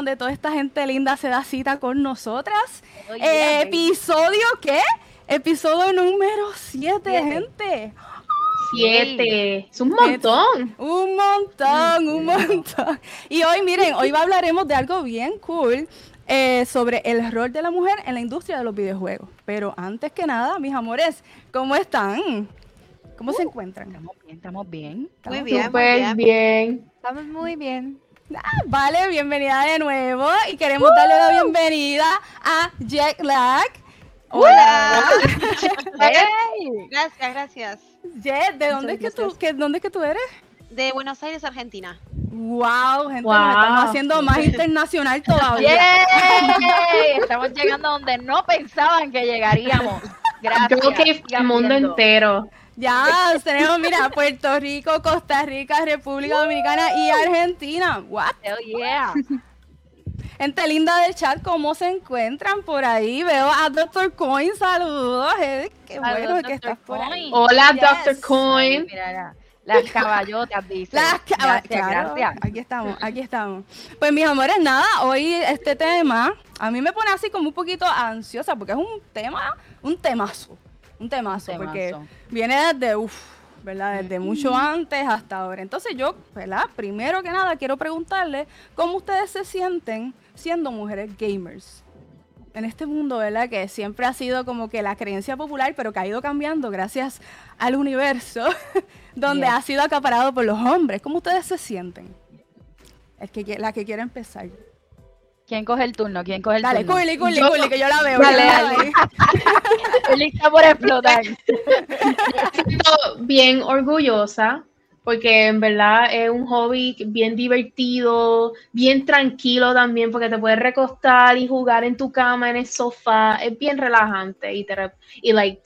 donde toda esta gente linda se da cita con nosotras? ¿Episodio qué? Episodio número 7, gente. Siete. Es un montón. Un montón, un montón. Y hoy, miren, hoy hablaremos de algo bien cool. Eh, sobre el rol de la mujer en la industria de los videojuegos. Pero antes que nada, mis amores, ¿cómo están? ¿Cómo se uh, encuentran? Estamos bien, estamos bien. muy bien, muy bien. Estamos muy bien. Ah, vale, bienvenida de nuevo y queremos darle la bienvenida a Jack Lag. Hola. Gracias, gracias. Jet, ¿de dónde es, que tú, que, dónde es que tú eres? De Buenos Aires, Argentina. Wow, gente, nos estamos haciendo más internacional todavía. Estamos llegando a donde no pensaban que llegaríamos. Gracias. Creo que el mundo entero. Ya, tenemos, mira, Puerto Rico, Costa Rica, República Dominicana y Argentina. What? Hell yeah. Gente linda del chat, ¿cómo se encuentran por ahí? Veo a Dr. Coin, saludos. Eh, qué bueno que estás por ahí. Hola, Dr. Coin. Mira, las caballotas, dice. Las caballotas. Gracias, Aquí estamos, aquí estamos. Pues mis amores, nada, hoy este tema a mí me pone así como un poquito ansiosa porque es un tema, un temazo. Un temazo, porque viene desde, uff, ¿verdad? Desde mucho antes hasta ahora. Entonces yo, ¿verdad? Primero que nada quiero preguntarle cómo ustedes se sienten siendo mujeres gamers. En este mundo, ¿verdad? Que siempre ha sido como que la creencia popular, pero que ha ido cambiando gracias al universo, donde ha sido acaparado por los hombres. ¿Cómo ustedes se sienten? El que, la que quiere empezar. ¿Quién coge el turno? ¿Quién coge el turno? Dale, Curly, que yo la veo. Dale, dale. Estoy lista por explotar. siento bien orgullosa porque en verdad es un hobby bien divertido, bien tranquilo también, porque te puedes recostar y jugar en tu cama, en el sofá, es bien relajante y, y like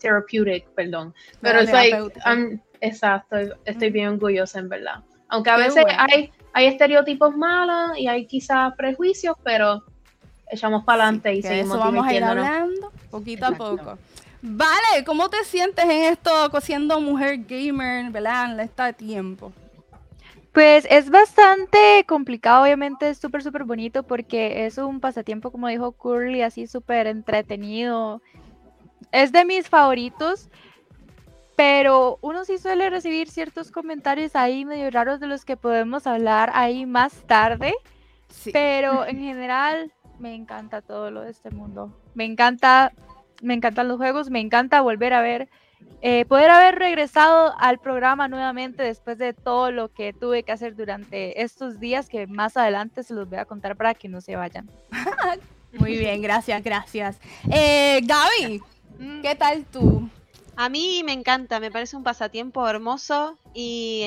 therapeutic, perdón. Pero es like, exacto, estoy bien orgullosa en verdad. Aunque a veces hay, hay estereotipos malos y hay quizás prejuicios, pero echamos para adelante y seguimos eso vamos a ir hablando poquito a poco. Vale, ¿cómo te sientes en esto siendo mujer gamer, ¿verdad? En este tiempo. Pues es bastante complicado, obviamente es súper, súper bonito porque es un pasatiempo, como dijo Curly, así súper entretenido. Es de mis favoritos, pero uno sí suele recibir ciertos comentarios ahí medio raros de los que podemos hablar ahí más tarde. Pero en general me encanta todo lo de este mundo. Me encanta me encantan los juegos, me encanta volver a ver, eh, poder haber regresado al programa nuevamente después de todo lo que tuve que hacer durante estos días, que más adelante se los voy a contar para que no se vayan. Muy bien, gracias, gracias. Eh, Gaby, mm. ¿qué tal tú? A mí me encanta, me parece un pasatiempo hermoso y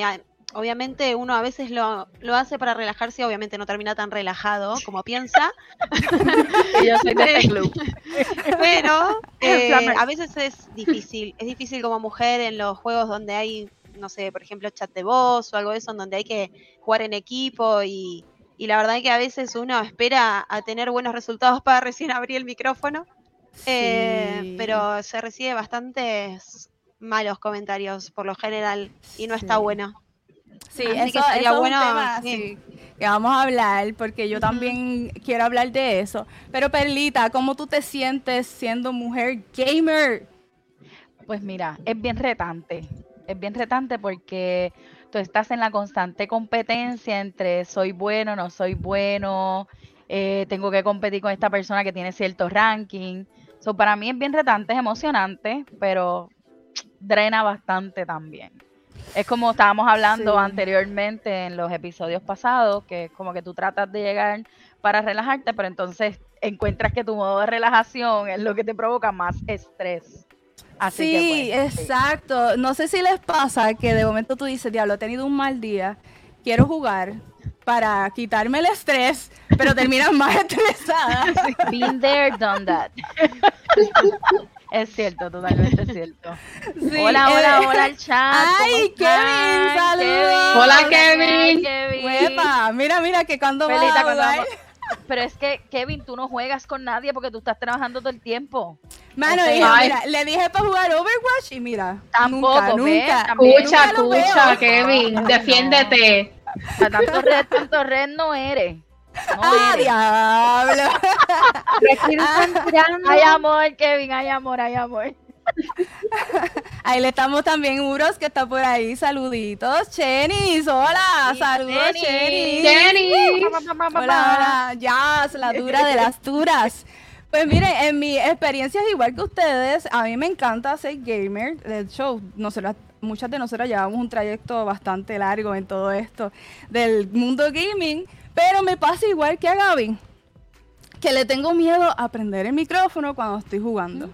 obviamente uno a veces lo, hace para relajarse, obviamente no termina tan relajado como piensa. Yo soy de este club. Pero eh, a veces es difícil, es difícil como mujer en los juegos donde hay, no sé, por ejemplo, chat de voz o algo de eso, en donde hay que jugar en equipo y, la verdad es que a veces uno espera a tener buenos resultados para recién abrir el micrófono. Eh, pero se recibe bastantes malos comentarios por lo general y no está bueno. Sí, eso, sería bueno. que vamos a hablar, porque yo también quiero hablar de eso. Pero Perlita, ¿cómo tú te sientes siendo mujer gamer? Pues mira, es bien retante. Es bien retante porque tú estás en la constante competencia entre soy bueno, no soy bueno, eh, tengo que competir con esta persona que tiene cierto ranking. So, para mí es bien retante, es emocionante, pero drena bastante también. Es como estábamos hablando anteriormente en los episodios pasados, que como que tú tratas de llegar para relajarte, pero entonces encuentras que tu modo de relajación es lo que te provoca más estrés. Así sí, pues, exacto. No sé si les pasa que de momento tú dices, diablo, he tenido un mal día, quiero jugar para quitarme el estrés, pero terminas más estresada. Been there, done that. Es cierto, totalmente cierto. hola, hola, eh, hola al chat. Ay, Kevin, saludos. Hola, Hola, Kevin. Kevin. Huepa, mira, mira, que cuando vas Felita, a cuando jugar- vamos- Pero es que, Kevin, tú no juegas con nadie porque tú estás trabajando todo el tiempo. Mano, O sea, dije, ay. mira, le dije para jugar Overwatch y mira, Tampoco, nunca, ¿ves? nunca. Escucha, escucha, Kevin, defiéndete. Tanto red, tanto red no eres. No ¡Ah, eres. diablo! Hay amor, Kevin, hay amor, hay amor. Ahí le estamos también, Uros, que está por ahí. Saluditos. Chenis, hola. Sí, Saludos, Chenis. Chenis. Jenny. Hola, hola. Jazz, la dura de las duras. Pues miren, en mi experiencia es igual que ustedes. A mí me encanta ser gamer. De hecho, nosotras, muchas de nosotras llevamos un trayecto bastante largo en todo esto del mundo gaming. Pero me pasa igual que a Gaby, que le tengo miedo a aprender el micrófono cuando estoy jugando.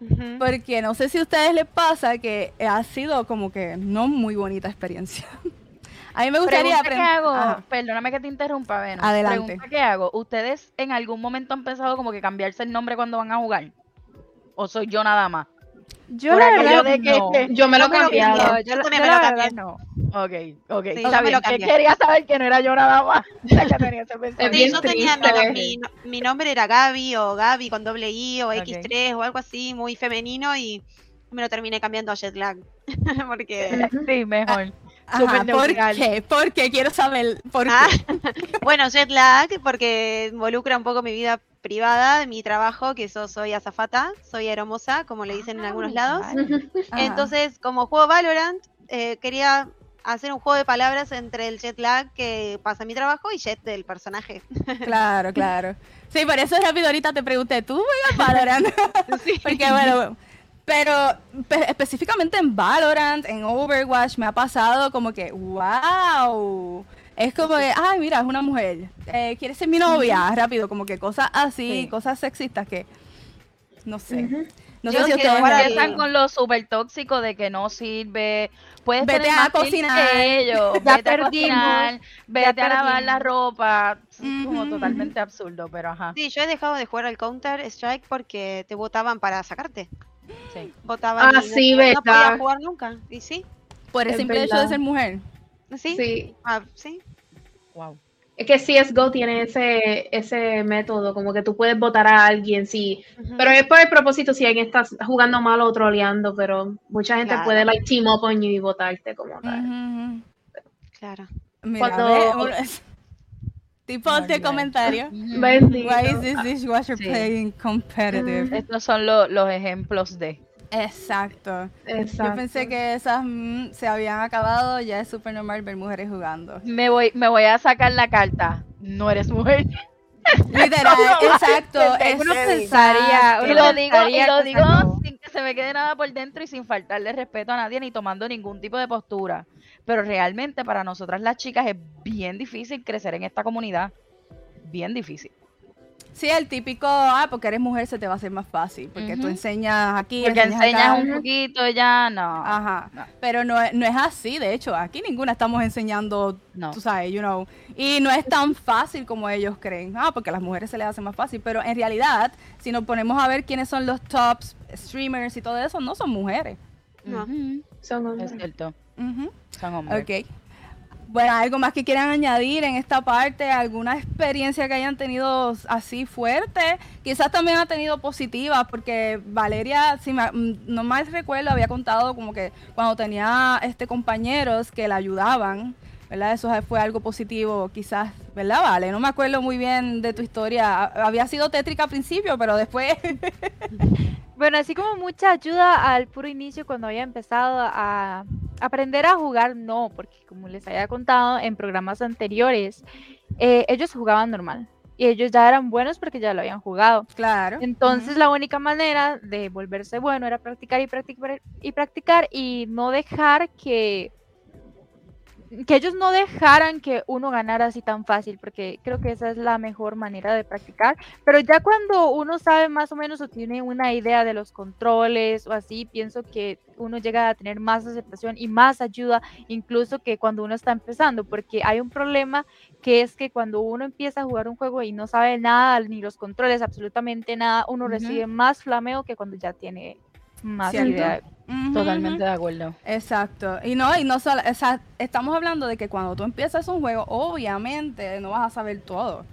Ujú. Porque no sé si a ustedes les pasa que ha sido como que no muy bonita experiencia. a mí me gustaría aprender. hago, Ajá. perdóname que te interrumpa, Venus. Adelante. Pregunta que hago, ¿ustedes en algún momento han pensado como que cambiarse el nombre cuando van a jugar? ¿O soy yo nada más? Yo la verdad de que- no. Yo me lo he Yo me lo cambiado. cambié. Yo, Yo también yo me lo cambié. no. Ok, ok. Sí, está bien, que quería saber que no era yo nada más. la que tenía ese Es pensamiento. Sí, yo tenía, no, mi, mi nombre era Gaby o Gaby con doble I o Ok. X3 o algo así, muy femenino y me lo terminé cambiando a Jetlag. Porque, Sí, mejor. Ajá, súper ¿Por qué? Porque quiero saber por qué. Ah, bueno, Jetlag porque involucra un poco mi vida privada, mi trabajo, que yo soy azafata, soy aeromosa, como le dicen en algunos lados. Entonces, como juego Valorant, eh, quería hacer un juego de palabras entre el jet lag que pasa en mi trabajo y jet del personaje. Claro, claro. Sí, por eso rápido ahorita te pregunté, ¿tú juegas Valorant? Porque bueno, pero pe- específicamente en Valorant, en Overwatch, me ha pasado como que, wow. Es como que, ay, mira, es una mujer. Eh, ¿Quieres ser mi novia? Rápido, como que cosas así, Sí. cosas sexistas que, no sé. Ujú. No Yo sé si ustedes... Empiezan con lo súper tóxico de que no sirve. Puedes Vete tener a más cocinar. que ellos. Ya vete a perdimos. cocinar, vete a lavar la ropa. Es como totalmente absurdo, pero ajá. Sí, yo he dejado de jugar al Counter Strike porque te votaban para sacarte. Sí. Votaban Ah, y no, sí, no verdad. podías jugar nunca. ¿Y sí? Por el Es simple hecho de ser mujer. ¿Sí? Sí. Ah, ¿sí? Wow. Es que CSGO tiene ese, ese método, como que tú puedes votar a alguien, sí. Pero es por el propósito si alguien está jugando mal o troleando, pero mucha gente Claro. puede like team up on you y votarte como tal. Claro. Mira, Cuando- ve, tipo de comentario. Why is this dishwasher Sí. playing competitive? Estos son lo- los ejemplos de. Exacto. Yo pensé que esas mm, se habían acabado, ya es súper normal ver mujeres jugando. Me voy, me voy a sacar la carta. No eres mujer. Literal, exacto. Uno exacto. pensaría, Y uno lo digo, y lo digo sacó. sin que se me quede nada por dentro y sin faltarle respeto a nadie ni tomando ningún tipo de postura. Pero realmente para nosotras las chicas es bien difícil crecer en esta comunidad. Bien difícil. Sí, el típico, ah, porque eres mujer se te va a hacer más fácil, porque tú Ujú. enseñas aquí, Porque enseñas acá. un poquito, ya no. Ajá, No. pero no, es- no es así, de hecho, aquí ninguna estamos enseñando, No. tú sabes, you know, y no es tan fácil como ellos creen, ah, porque a las mujeres se les hace más fácil, pero en realidad, si nos ponemos a ver quiénes son los tops streamers y todo eso, no son mujeres. No. Son Es hombres. cierto. Ujú. Son hombres. Ok. Bueno, algo más que quieran añadir en esta parte, alguna experiencia que hayan tenido así fuerte, quizás también ha tenido positivas, porque Valeria, si mm, no mal recuerdo, había contado como que cuando tenía este compañeros que la ayudaban, ¿verdad? Eso fue algo positivo, quizás, ¿verdad, Vale? No me acuerdo muy bien de tu historia. Ha- Había sido tétrica al principio, pero después... Bueno, así como mucha ayuda al puro inicio cuando había empezado a aprender a jugar, no, porque como les había contado en programas anteriores, eh, ellos jugaban normal y ellos ya eran buenos porque ya lo habían jugado. claro. Entonces la única manera de volverse bueno era practicar y practicar y practicar y no dejar que que ellos no dejaran que uno ganara así tan fácil, porque creo que esa es la mejor manera de practicar. Pero ya cuando uno sabe más o menos o tiene una idea de los controles o así, pienso que uno llega a tener más aceptación y más ayuda, incluso que cuando uno está empezando, porque hay un problema que es que cuando uno empieza a jugar un juego y no sabe nada, ni los controles, absolutamente nada, uno recibe más flameo que cuando ya tiene Más Totalmente de acuerdo. Exacto. Y no, y no solo, o sea, estamos hablando de que cuando tú empiezas un juego, obviamente no vas a saber todo.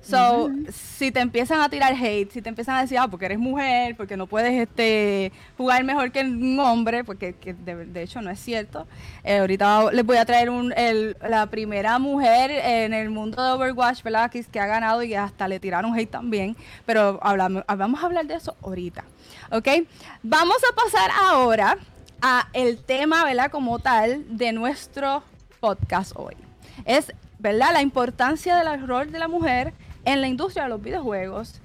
So, si te empiezan a tirar hate, si te empiezan a decir, ah, porque eres mujer, porque no puedes este, jugar mejor que un hombre, porque que de, de hecho no es cierto. Eh, ahorita les voy a traer un, el- la primera mujer en el mundo de Overwatch, ¿verdad? Que, que ha ganado y hasta le tiraron hate también. Pero hablamos, vamos a hablar de eso ahorita. ¿Ok? Vamos a pasar ahora a el tema, ¿verdad? Como tal de nuestro podcast hoy. Es, ¿verdad? La importancia del rol de la mujer en la industria de los videojuegos.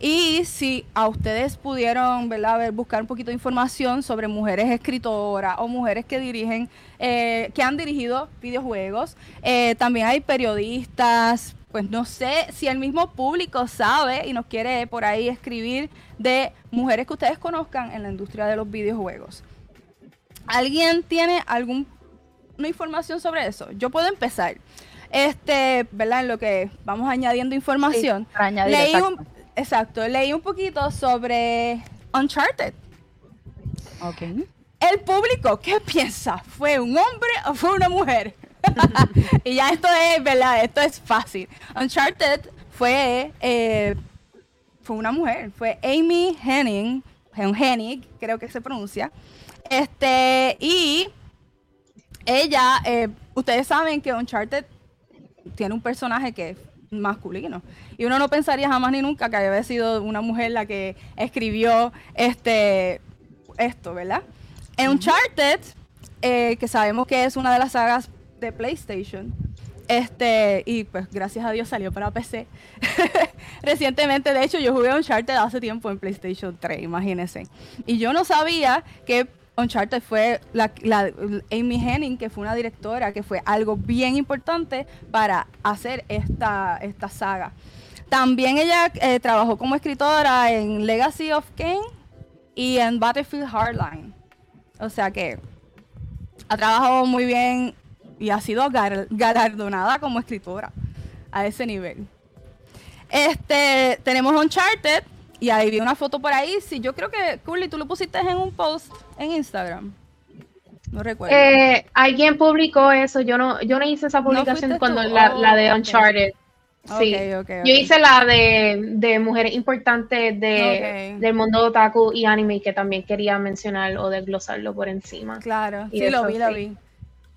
Y si a ustedes pudieron, ¿verdad? Ver, buscar un poquito de información sobre mujeres escritoras o mujeres que dirigen, eh, que han dirigido videojuegos. Eh, también hay periodistas, pues no sé si el mismo público sabe y nos quiere por ahí escribir de mujeres que ustedes conozcan en la industria de los videojuegos. ¿Alguien tiene alguna información sobre eso? Yo puedo empezar. Este, ¿verdad? En lo que vamos añadiendo información. Añadir, leí exacto. un, exacto, leí un poquito sobre Uncharted. Ok. El público, ¿qué piensa? ¿Fue un hombre o fue una mujer? y ya esto es, ¿verdad? Esto es fácil. Uncharted fue, eh, fue una mujer, fue Amy Henning, Hennig, creo que se pronuncia. Este, y ella, eh, ustedes saben que Uncharted tiene un personaje que es masculino. Y uno no pensaría jamás ni nunca que había sido una mujer la que escribió este esto, ¿verdad? En Uncharted, eh, que sabemos que es una de las sagas de PlayStation, este, y pues gracias a Dios salió para PC. Recientemente, de hecho, yo jugué Uncharted hace tiempo en PlayStation 3, imagínense. Y yo no sabía que Uncharted fue la, Amy Henning, que fue una directora, que fue algo bien importante para hacer esta, esta saga. También ella eh, trabajó como escritora en Legacy of Kain y en Battlefield Hardline. O sea que ha trabajado muy bien y ha sido galardonada como escritora a ese nivel. Este, tenemos Uncharted y ahí vi una foto por ahí. Sí, yo creo que, Curly, tú lo pusiste en un post en Instagram. No recuerdo. Eh, alguien publicó eso, yo no, yo no hice esa publicación cuando la, Oh, la de. Uncharted. Sí. Yo hice la de, de mujeres importantes de, del mundo otaku y anime que también quería mencionar o desglosarlo por encima. Claro, Y sí, lo vi, lo sí. vi.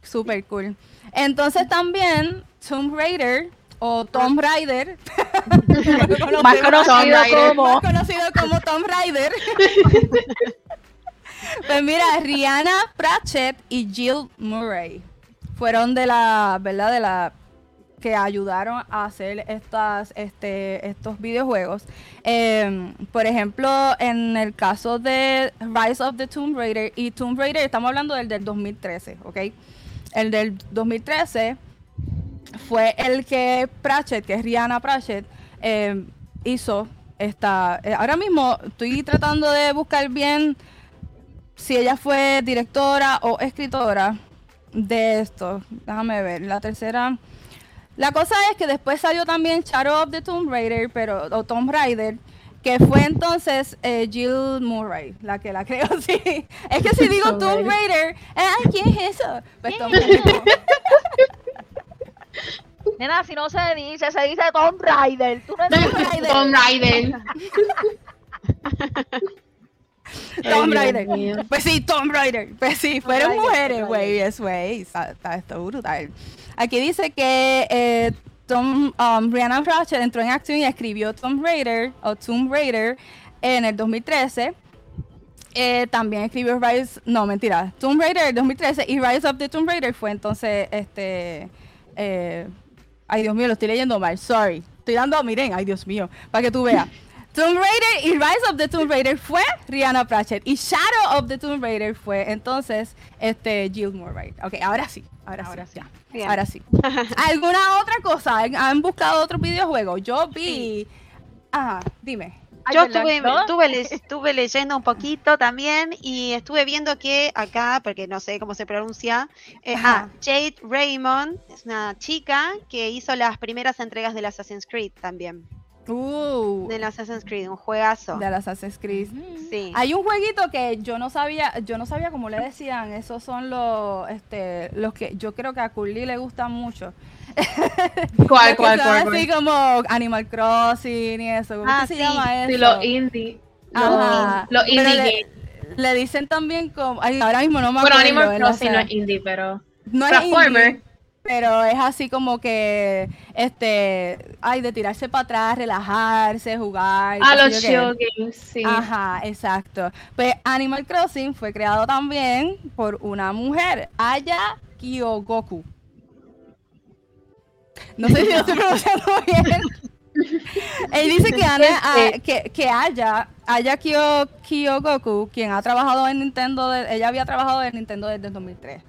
Super cool. Entonces también Tomb Raider o Tomb Raider, Más conocido como. más conocido como Tomb Raider. pues mira, Rihanna Pratchett y Jill Murray fueron de la, ¿verdad? De la que ayudaron a hacer estas, este, estos videojuegos. Em, por ejemplo, en el caso de Rise of the Tomb Raider y Tomb Raider, estamos hablando del del 2013, ¿ok? El del 2013 fue el que Pratchett, que es Rihanna Pratchett, em, hizo esta... eh, ahora mismo estoy tratando de buscar bien si ella fue directora o escritora de esto. Déjame ver, la tercera... La cosa es que después salió también Shadow of the Tomb Raider, pero, o Tomb Raider, que fue entonces eh, Jill Murray, la que la creo, sí. Es que si digo Tomb Tomb Raider, eh, ay, ¿quién es eso? Pues Tomb ¿Quién Raider. Nena, si no se dice, se dice Tomb Raider. Tú no eres Tomb Raider. Tomb Raider. Tomb Raider. Pues sí, Tomb Raider. Pues sí, fueron mujeres, güey. Eso, güey. Está, está brutal. Aquí dice que eh, Tom, um, Rihanna Pratchett entró en acción y escribió Tomb Raider o Tomb Raider en el 2013. Eh, también escribió Rise, no mentira, Tomb Raider el 2013 y Rise of the Tomb Raider fue entonces este, eh, ay Dios mío, lo estoy leyendo mal, sorry, estoy dando, miren, ay Dios mío, para que tú veas. Tomb Raider y Rise of the Tomb Raider fue Rihanna Pratchett y Shadow of the Tomb Raider fue entonces este Jill Murray. Ok, ahora sí, ahora, Ahora sí. sí. ya. Ahora sí. ¿Alguna otra cosa? ¿Han- ¿Han buscado otro videojuego? Yo vi. Ajá, dime. Yo estuve, estuve, estuve leyendo un poquito también y estuve viendo que acá, porque no sé cómo se pronuncia, eh, ah, Jade Raymond es una chica que hizo las primeras entregas del Assassin's Creed también. Uh, del Assassin's Creed, un juegazo. del Assassin's Creed. Sí. Hay un jueguito que yo no sabía, yo no sabía cómo le decían, esos son los, este, los que yo creo que a Curly le gustan mucho. ¿Cuál, cuál, son cuál? Así cuál? como Animal Crossing y eso. ¿Cómo Ah, se sí, llama eso? Sí, los indie. Ajá. los indie le- dicen también como, ay, ahora mismo no me Bueno, acuerdo. Animal ¿verdad? O Crossing no es indie, pero. no es Platformer. indie, pero es así como que, este, ay, de tirarse para atrás, relajarse, jugar. Ah, sé los chill games, sí. Ajá, exacto. Pues Animal Crossing fue creado también por una mujer, Aya Kyogoku. No sé si lo estoy pronunciando bien. Él dice que, Ana, a- que, que Aya, Aya Kyo, Kyogoku, quien ha trabajado en Nintendo, de- ella había trabajado en Nintendo desde el 2003.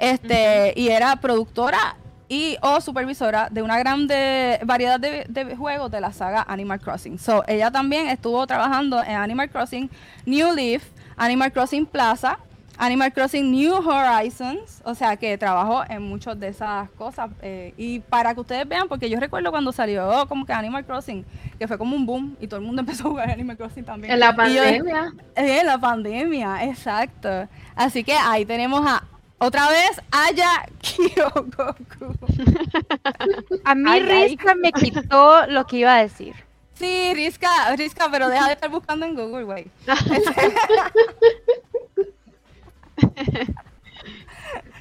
Este, y era productora y o supervisora de una gran de- variedad de, de juegos de la saga Animal Crossing. So, ella también estuvo trabajando en Animal Crossing New Leaf, Animal Crossing Plaza, Animal Crossing New Horizons, o sea que trabajó en muchas de esas cosas. eh, y para que ustedes vean, porque yo recuerdo cuando salió como que Animal Crossing, que fue como un boom y todo el mundo empezó a jugar Animal Crossing también. En la yo- pandemia. en la pandemia, exacto. Así que ahí tenemos a otra vez Aya Kyogoku. A mí. Rizka me quitó lo que iba a decir. Sí, Rizka, Rizka, pero deja de estar buscando en Google, güey.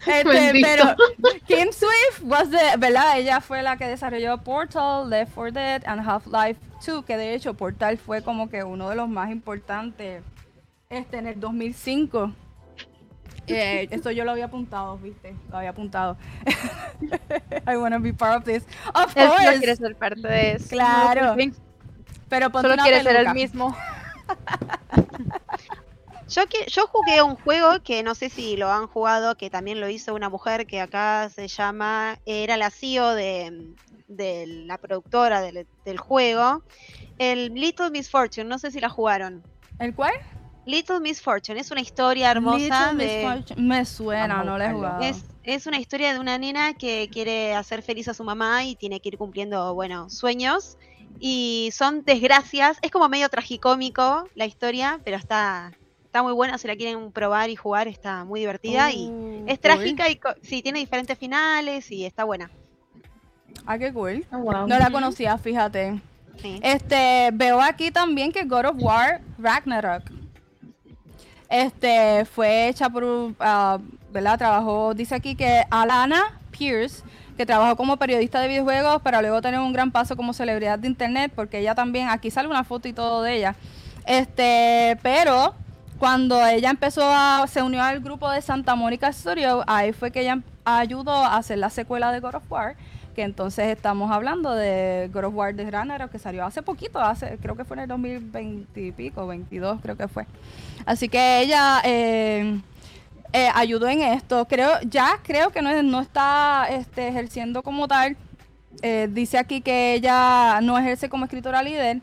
Este, pero Kim Swift was the, ¿verdad? Ella fue la que desarrolló Portal, Left 4 Dead and Half-Life 2, que de hecho Portal fue como que uno de los más importantes este, en el 2005. Eh, esto yo lo había apuntado, ¿viste? Lo había apuntado. I wanna be part of this. Of Él course. no quiere ser parte de eso. Claro. No, pero ponte Solo una quiere ser el mismo. Yo, que, yo jugué un juego que no sé si lo han jugado, que también lo hizo una mujer que acá se llama, era la CEO de, de la productora del, del juego, el Little Miss Fortune, no sé si la jugaron. ¿El cuál? Little Miss Fortune es una historia hermosa Little Miss. Fortune. Me suena, no la he jugado. Es, es una historia de una nena que quiere hacer feliz a su mamá y tiene que ir cumpliendo, bueno, sueños. Y son desgracias. Es como medio tragicómico la historia, pero está, está muy buena. Si la quieren probar y jugar, está muy divertida. y Uh, es cool. trágica y co- sí, tiene diferentes finales y está buena. Ah, qué cool. Oh, wow. No la conocía, fíjate. Sí. Este, veo aquí también que God of War Ragnarok. Este, fue hecha por, ah, ¿verdad? Trabajó, dice aquí que Alana Pierce, que trabajó como periodista de videojuegos, para luego tener un gran paso como celebridad de internet, porque ella también, aquí sale una foto y todo de ella. Este, pero cuando ella empezó a, se unió al grupo de Santa Mónica Studio, ahí fue que ella ayudó a hacer la secuela de God of War, entonces estamos hablando de God of War de Ragnarok, que salió hace poquito, hace, creo que fue en el 2020 y pico, 22 creo que fue. Así que ella eh, eh, ayudó en esto. Creo, ya creo que no, es- no está este, ejerciendo como tal. Eh, dice aquí que ella no ejerce como escritora líder,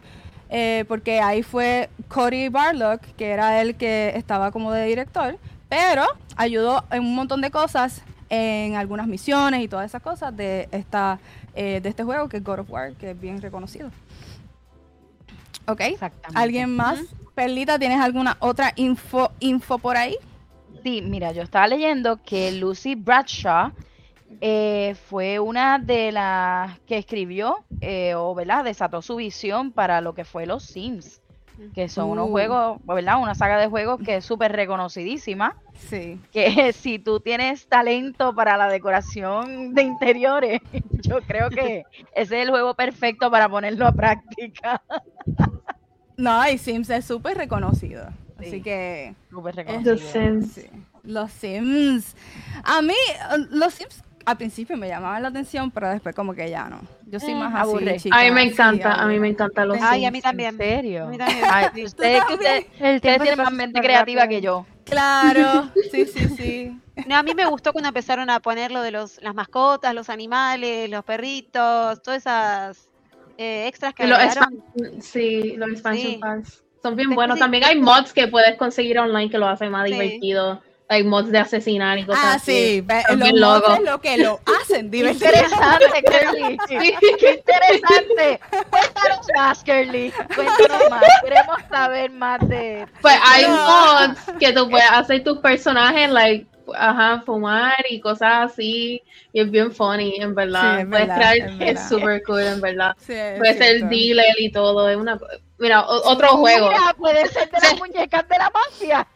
porque ahí fue Cody Barlock, que era el que estaba como de director, pero ayudó en un montón de cosas, en algunas misiones y todas esas cosas de esta eh, de este juego que es God of War, que es bien reconocido. ¿Ok? ¿Alguien más? Perlita, ¿tienes alguna otra info, info por ahí? Sí, mira, yo estaba leyendo que Lucy Bradshaw eh, fue una de las que escribió eh, o, ¿verdad? Desató su visión para lo que fue los Sims, que son unos juegos, ¿verdad? Una saga de juegos que es súper reconocidísima, Sí. que si tú tienes talento para la decoración de interiores, yo creo que ese es el juego perfecto para ponerlo a práctica. No, y Sims es súper reconocido. Así Sí. que. Súper The reconocido. Sims. sí. Los Sims. A mí, los Sims al principio me llamaban la atención, pero después como que ya no. Yo soy Mm, más así. chica, A mí me sí, encanta, a mí me encantan los Ay, a mí también. ¿En serio? A mí también. Ay, Sí. ustedes, tienen más mente creativa rápido. que yo. Claro, sí, sí, sí. No, a mí me gustó cuando empezaron a poner lo de los, las mascotas, los animales, los perritos, todas esas eh, extras que los sí, los expansion Sí. packs. Son bien Después buenos. sí- También hay mods que puedes conseguir online que lo hacen más Sí. divertido like mods de asesinar y cosas Ah, así. sí, ve- Es los loco. mods es lo que lo hacen divertido. interesante, Curly. Qué interesante. Cuéntanos más, Curly. Cuéntanos más. Queremos saber más de. Pues hay No. mods que tú puedes hacer tus personajes, like, ajá, fumar y cosas así. Y es bien funny, en verdad. Sí, es puedes verdad, crear, es super cool, en verdad. Sí, Puede ser dealer y todo. Es una, mira, otro juego. Mira, puede ser de las muñecas de la mafia.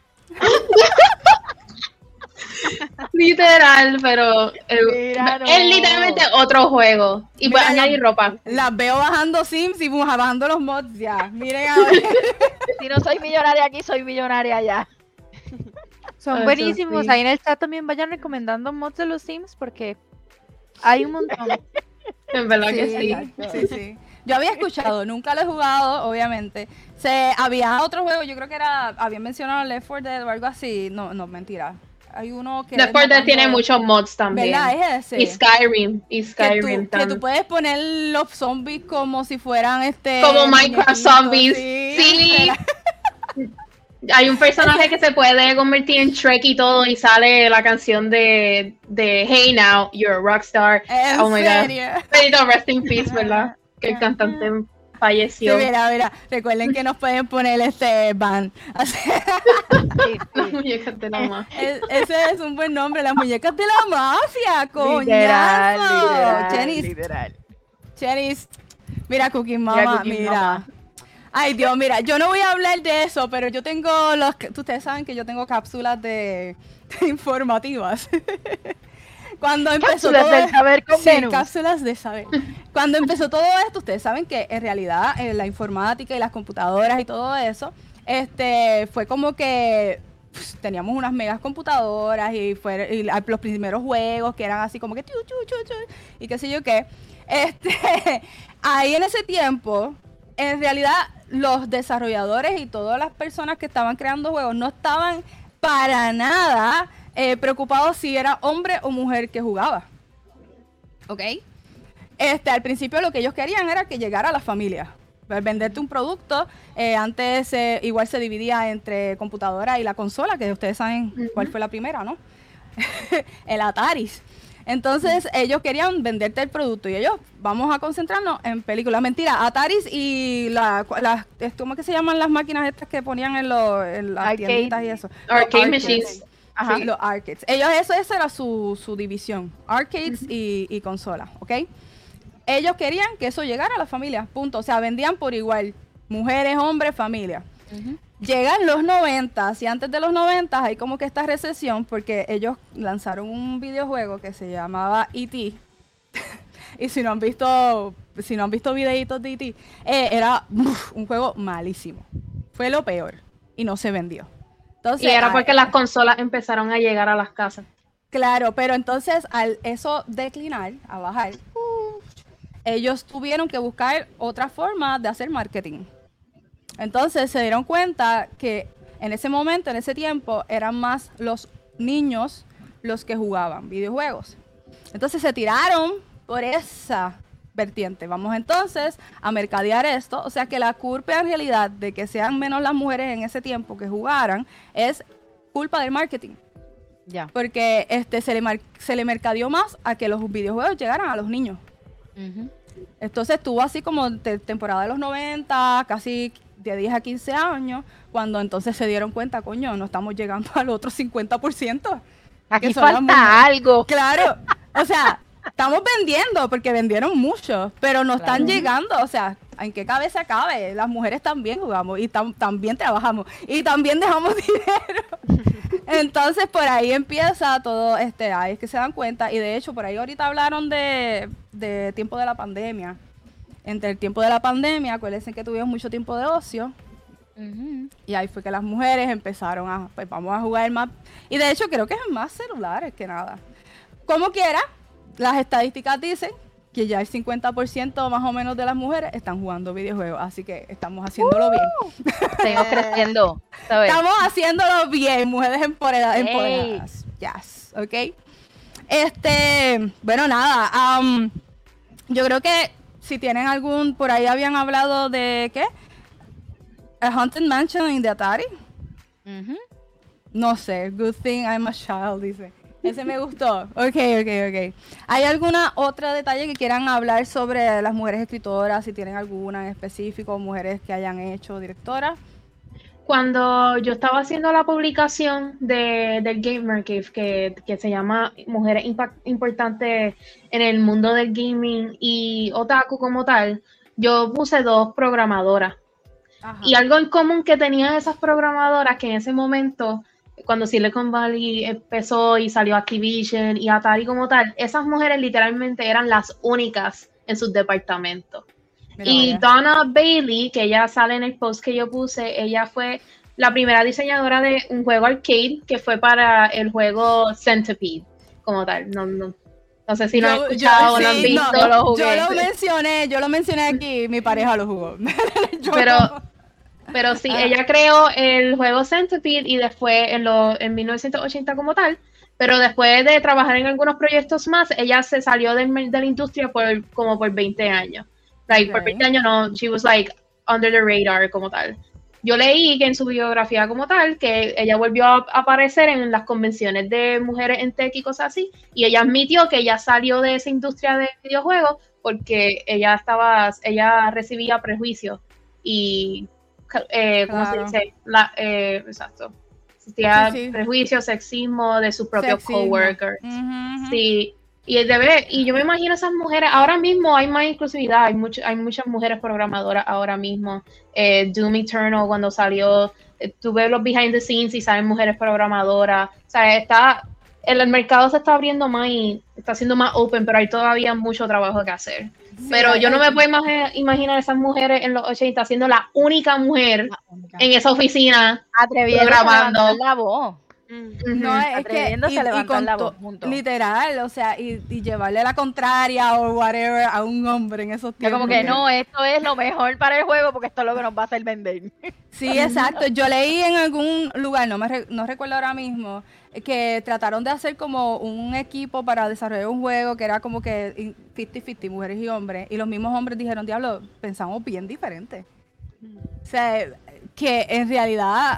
Literal, pero eh, Mira, no. es literalmente otro juego. Y puedes Mira, añadir ropa. Las veo bajando Sims y bajando los mods ya. Miren a ver. Si no soy millonaria aquí, soy millonaria allá. Son Eso buenísimos. sí. Ahí en el chat también vayan recomendando mods de los Sims porque hay un montón. En verdad que Sí, sí. sí, sí. Yo había escuchado, nunca lo he jugado, obviamente. Se, había otro juego, yo creo que era, habían mencionado Left 4 Dead o algo así. No, no, mentira. Hay uno que. Left es 4 Dead tiene muchos mods también. ¿Verdad? Es ese. Y Skyrim. Y que Skyrim tú, que tú puedes poner los zombies como si fueran este. Como Minecraft zombies. Sí. Hay un personaje que se puede convertir en Shrek y todo y sale la canción de, de Hey Now, You're a Rockstar. ¿En Oh my God. serio? Pedito, rest in peace, ¿verdad? Que el cantante Sí, falleció. mira, mira. Recuerden que nos pueden poner este ban. Así- Sí, Las sí. muñecas de la ma. es- ese es un buen nombre, las muñecas de la mafia, Literal, coñazo. literal, Chenis, literal. Chenis. Mira, Cookie Mama, Cookie mira. Mama. Ay, Dios, mira, yo no voy a hablar de eso, pero yo tengo los. Ustedes saben que yo tengo cápsulas de, informativas. Cuando empezó Cápsulas todo del saber con Sí, Venus. cápsulas de saber. Cuando empezó todo esto, ustedes saben que en realidad eh, la informática y las computadoras y todo eso, este, fue como que pues, teníamos unas megas computadoras y, fue, y los primeros juegos que eran así como que chu, chu, chu, chu, y qué sé yo qué. Este, ahí en ese tiempo, en realidad los desarrolladores y todas las personas que estaban creando juegos no estaban para nada eh, preocupados si era hombre o mujer que jugaba. ¿Ok? Este, al principio lo que ellos querían era que llegara a la familia. Pues, Venderte un producto, eh, antes eh, igual se dividía entre computadora y la consola, que ustedes saben cuál fue la primera, ¿no? el Ataris. Entonces ellos querían venderte el producto y ellos, vamos a concentrarnos en películas. Mentira, Ataris y la, las, es- ¿cómo que se llaman las máquinas estas que ponían en, los en las Arcade. tienditas y eso? Arcade machines. Ajá, Sí. los arcades. Ellos, eso, esa era su, su división. Arcades y, y consolas, ¿ok? Ellos querían que eso llegara a la familia, punto. O sea, vendían por igual. Mujeres, hombres, familia. Llegan los 90 y antes de los 90 hay como que esta recesión porque ellos lanzaron un videojuego que se llamaba E.T. y si no han visto, si no han visto videitos de E.T., eh, era uf, un juego malísimo. Fue lo peor y no se vendió. Entonces, Y era porque las consolas empezaron a llegar a las casas. Claro, pero entonces al eso declinar, a bajar, ellos tuvieron que buscar otra forma de hacer marketing. Entonces se dieron cuenta que en ese momento, en ese tiempo, eran más los niños los que jugaban videojuegos. Entonces se tiraron por esa vertiente. Vamos entonces a mercadear esto. O sea que la culpa en realidad de que sean menos las mujeres en ese tiempo que jugaran es culpa del marketing Ya. porque este se le, mar- se le mercadeó más a que los videojuegos llegaran a los niños. Entonces estuvo así como de temporada de los 90, casi de 10 a 15 años, cuando entonces se dieron cuenta, coño, no estamos llegando al otro 50%. Aquí que falta algo. Claro, o sea, estamos vendiendo porque vendieron mucho, pero no están Claro. llegando, o sea, en qué cabeza cabe. Las mujeres también jugamos y tam- también trabajamos y también dejamos dinero. Entonces por ahí empieza todo, este, ahí es que se dan cuenta y de hecho por ahí ahorita hablaron de, de tiempo de la pandemia. Entre el tiempo de la pandemia, acuérdense que tuvimos mucho tiempo de ocio, y ahí fue que las mujeres empezaron a, pues vamos a jugar más. Y de hecho creo que es más celulares que nada. Como quiera, las estadísticas dicen que ya el 50% más o menos de las mujeres están jugando videojuegos. Así que estamos haciéndolo bien. Seguimos creciendo. ¿sabes? Estamos haciéndolo bien, mujeres empodera- Ey. empoderadas. Yes, ok. Este, bueno, nada. am, yo creo que si tienen algún, por ahí habían hablado de qué? A Haunted Mansion in the Atari. No sé, good thing I'm a child, dice. Ese me gustó. Ok, ok, ok. ¿Hay alguna otra detalle que quieran hablar sobre las mujeres escritoras? Si tienen alguna en específico, mujeres que hayan hecho directoras. Cuando yo estaba haciendo la publicación de, del Gamer Cave, que, que se llama Mujeres Importantes en el mundo del gaming y otaku como tal, yo puse dos programadoras. Y algo en común que tenían esas programadoras que en ese momento cuando Silicon Valley empezó y salió Activision y Atari como tal, esas mujeres literalmente eran las únicas en sus departamentos. y Donna Bailey, que ella sale en el post que yo puse, ella fue la primera diseñadora de un juego arcade que fue para el juego Centipede, como tal. No, no, no sé si lo han escuchado o lo han visto. Yo lo mencioné, yo lo mencioné aquí, mi pareja lo jugó. Pero pero sí, ah. ella creó el juego Centipede y después en, lo, en 1980 como tal. Pero después de trabajar en algunos proyectos más, ella se salió de, de la industria por como por 20 años. Like, por 20 años no, she was like under the radar como tal. Yo leí que en su biografía como tal, que ella volvió a aparecer en las convenciones de mujeres en tech y cosas así, y ella admitió que ella salió de esa industria de videojuegos porque ella estaba, ella recibía prejuicios y eh, ¿cómo se dice? La, eh, exacto. Existía prejuicio, sexismo de sus propios coworkers. Sí. Y, debe, y yo me imagino esas mujeres, ahora mismo hay más inclusividad, hay, mucho, hay muchas mujeres programadoras ahora mismo. Eh, Doom Eternal cuando salió, eh, tuve los behind the scenes y salen mujeres programadoras. O sea, está, el, el mercado se está abriendo más y está siendo más open, pero hay todavía mucho trabajo que hacer. Pero yo no me puedo imaginar esas mujeres en los 80 siendo la única mujer en esa oficina grabando la voz. No, es que y, a levantar la voz, literal, o sea, y, llevarle la contraria o whatever a un hombre en esos tiempos. como que no, esto es lo mejor para el juego porque esto es lo que nos va a hacer vender. Sí, exacto. Yo leí en algún lugar, no me no recuerdo ahora mismo, que trataron de hacer como un equipo para desarrollar un juego que era como que 50-50, mujeres y hombres, y los mismos hombres dijeron, diablo, pensamos bien diferente. O sea, que en realidad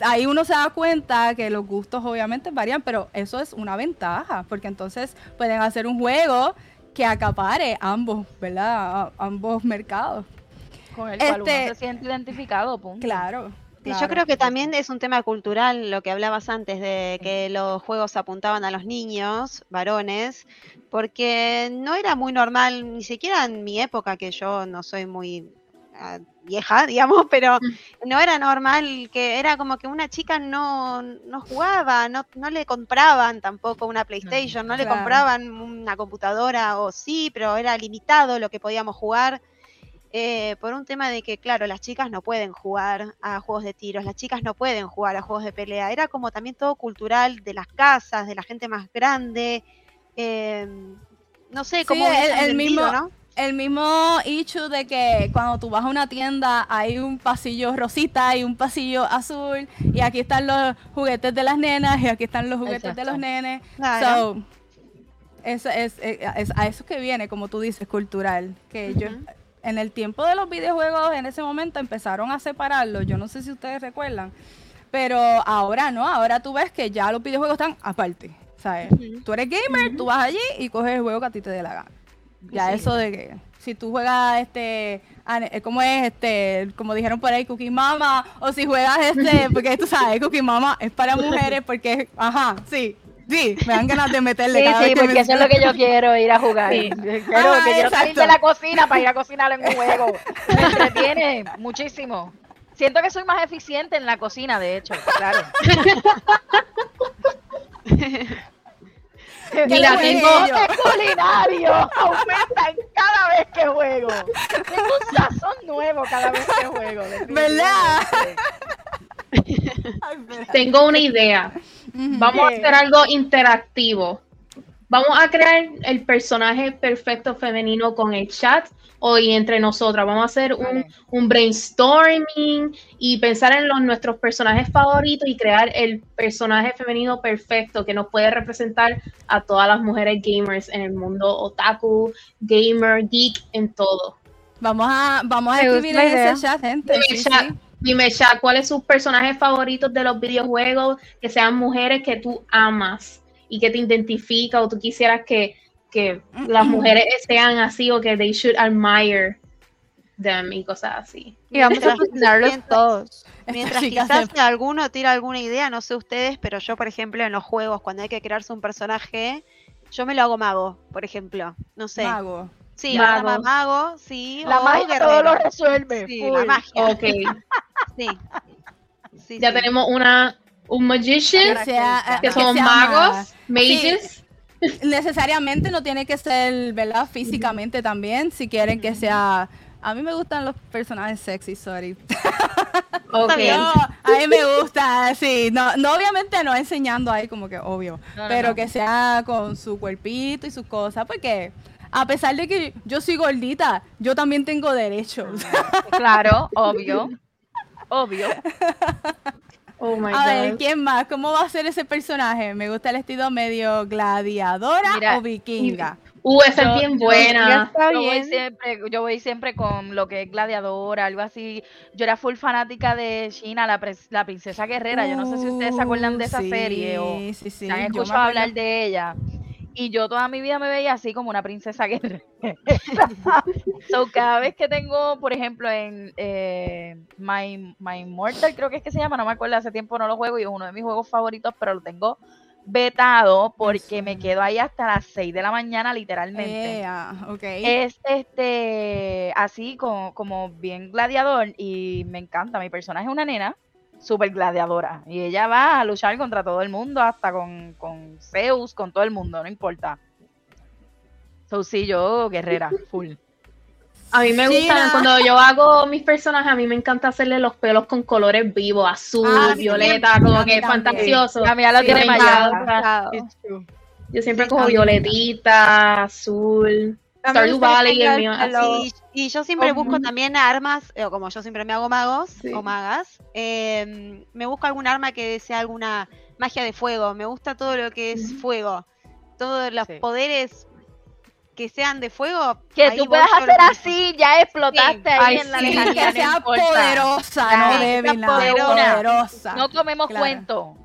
ahí uno se da cuenta que los gustos obviamente varían, pero eso es una ventaja, porque entonces pueden hacer un juego que acapare ambos, ¿verdad? ambos mercados. Con el cual uno este se siente identificado, punto. Claro. Yo creo que también es un tema cultural lo que hablabas antes de que los juegos apuntaban a los niños, varones, porque no era muy normal, ni siquiera en mi época, que yo no soy muy ah, vieja, digamos, pero mm. no era normal que era como que una chica no, no jugaba, no, no le compraban tampoco una PlayStation, no le compraban una computadora o sí, pero era limitado lo que podíamos jugar. Eh, por un tema de que, claro, las chicas no pueden jugar a juegos de tiros, las chicas no pueden jugar a juegos de pelea. Era como también todo cultural de las casas, de la gente más grande. Eh, no sé, cómo el, mismo, El mismo issue de que cuando tú vas a una tienda hay un pasillo rosita y un pasillo azul y aquí están los juguetes de las nenas y aquí están los juguetes de los nenes. So, es, es, a eso que viene, como tú dices, cultural. Que yo en el tiempo de los videojuegos, en ese momento empezaron a separarlos. Yo no sé si ustedes recuerdan. Pero ahora no, ahora tú ves que ya los videojuegos están aparte. ¿sabes? Tú eres gamer, tú vas allí y coges el juego que a ti te dé la gana. Ya eso de que si tú juegas este eh, ¿cómo es este? Como dijeron por ahí, Cookie Mama, o si juegas este, porque tú sabes, Cookie Mama es para mujeres porque, ajá, sí, Sí, me dan ganas de meterle sí, sí, porque eso es lo que yo quiero, ir a jugar. Sí. Quiero, que quiero salir de la cocina para ir a cocinar en un juego. Me entretiene muchísimo. Siento que soy más eficiente en la cocina, de hecho, claro. Mira, tengo culinario aumentan cada vez que juego. Tengo un sazón nuevo cada vez que juego. ¿Verdad? Tengo una idea. Vamos a hacer algo interactivo. Vamos a crear el personaje perfecto femenino con el chat hoy entre nosotras. Vamos a hacer un, brainstorming y pensar en los, nuestros personajes favoritos y crear el personaje femenino perfecto que nos puede representar a todas las mujeres gamers en el mundo otaku, gamer, geek, en todo. Vamos a, vamos a escribir en ese chat, gente. Dime, Sha, ¿cuáles son sus personajes favoritos de los videojuegos? Que sean mujeres que tú amas y que te identifica o tú quisieras que, que las mujeres sean así o que they should admire them y cosas así. Y vamos a fusionarlos todos. Mientras quizás si alguno tira alguna idea, no sé ustedes, pero yo, por ejemplo, en los juegos, cuando hay que crearse un personaje, yo me lo hago mago, por ejemplo. No sé. Mago. Sí, mago, mago sí. La magia todo lo resuelve. Sí, la magia. Ok. sí. sí. Ya tenemos una un magician, que, sea, que, son magos, mages. Sí. Necesariamente no tiene que ser, ¿verdad? Físicamente también, si quieren que sea a mí me gustan los personajes sexy, sorry. Okay. a mí me gusta, sí. No, no obviamente no enseñando ahí como que obvio, pero que sea con su cuerpito y sus cosas, porque a pesar de que yo soy gordita, yo también tengo derechos. claro, obvio. Obvio. Oh my a ver, ¿quién más? ¿Cómo va a ser ese personaje? Me gusta el estilo medio gladiadora o vikinga. Uh, esa es bien buena. Yo, voy siempre, yo voy siempre con lo que es gladiador, algo así. Yo era full fanática de China, la, la princesa guerrera. yo no sé si ustedes se acuerdan de esa Uh, sí, serie o sí, sí. han escuchado hablar de ella. Y yo toda mi vida me veía así como una princesa guerrera. so, cada vez que tengo, por ejemplo, en eh, My, My Immortal, creo que es que se llama, no me acuerdo, hace tiempo no lo juego y es uno de mis juegos favoritos, pero lo tengo vetado porque me quedo ahí hasta las 6 de la mañana literalmente. Yeah. Es este así como, como bien gladiador y me encanta. Mi personaje es una nena súper gladiadora y ella va a luchar contra todo el mundo, hasta con, con Zeus, con todo el mundo, no importa. So, sí, yo guerrera, full. A mí me Sí, gustan, la- cuando yo hago mis personajes, a mí me encanta hacerle los pelos con colores vivos, azul, Ah, sí, violeta, a como que también. fantasioso. La mía Sí, tiene true. Yo siempre Sí, cojo violetita, azul, Stardew gusta Valley, el mío, el pelo- así. Y, yo siempre busco también armas, eh, o como yo siempre me hago magos Sí. o magas, eh, me busco algún arma que sea alguna magia de fuego. Me gusta todo lo que es fuego. Todos los Sí. poderes que sean de fuego. Que tú puedas hacer lo- así, ya explotaste Sí. ahí Ay, en la lejanía, que no sea poderosa, no nada, poderosa. poderosa. No comemos Claro. cuento.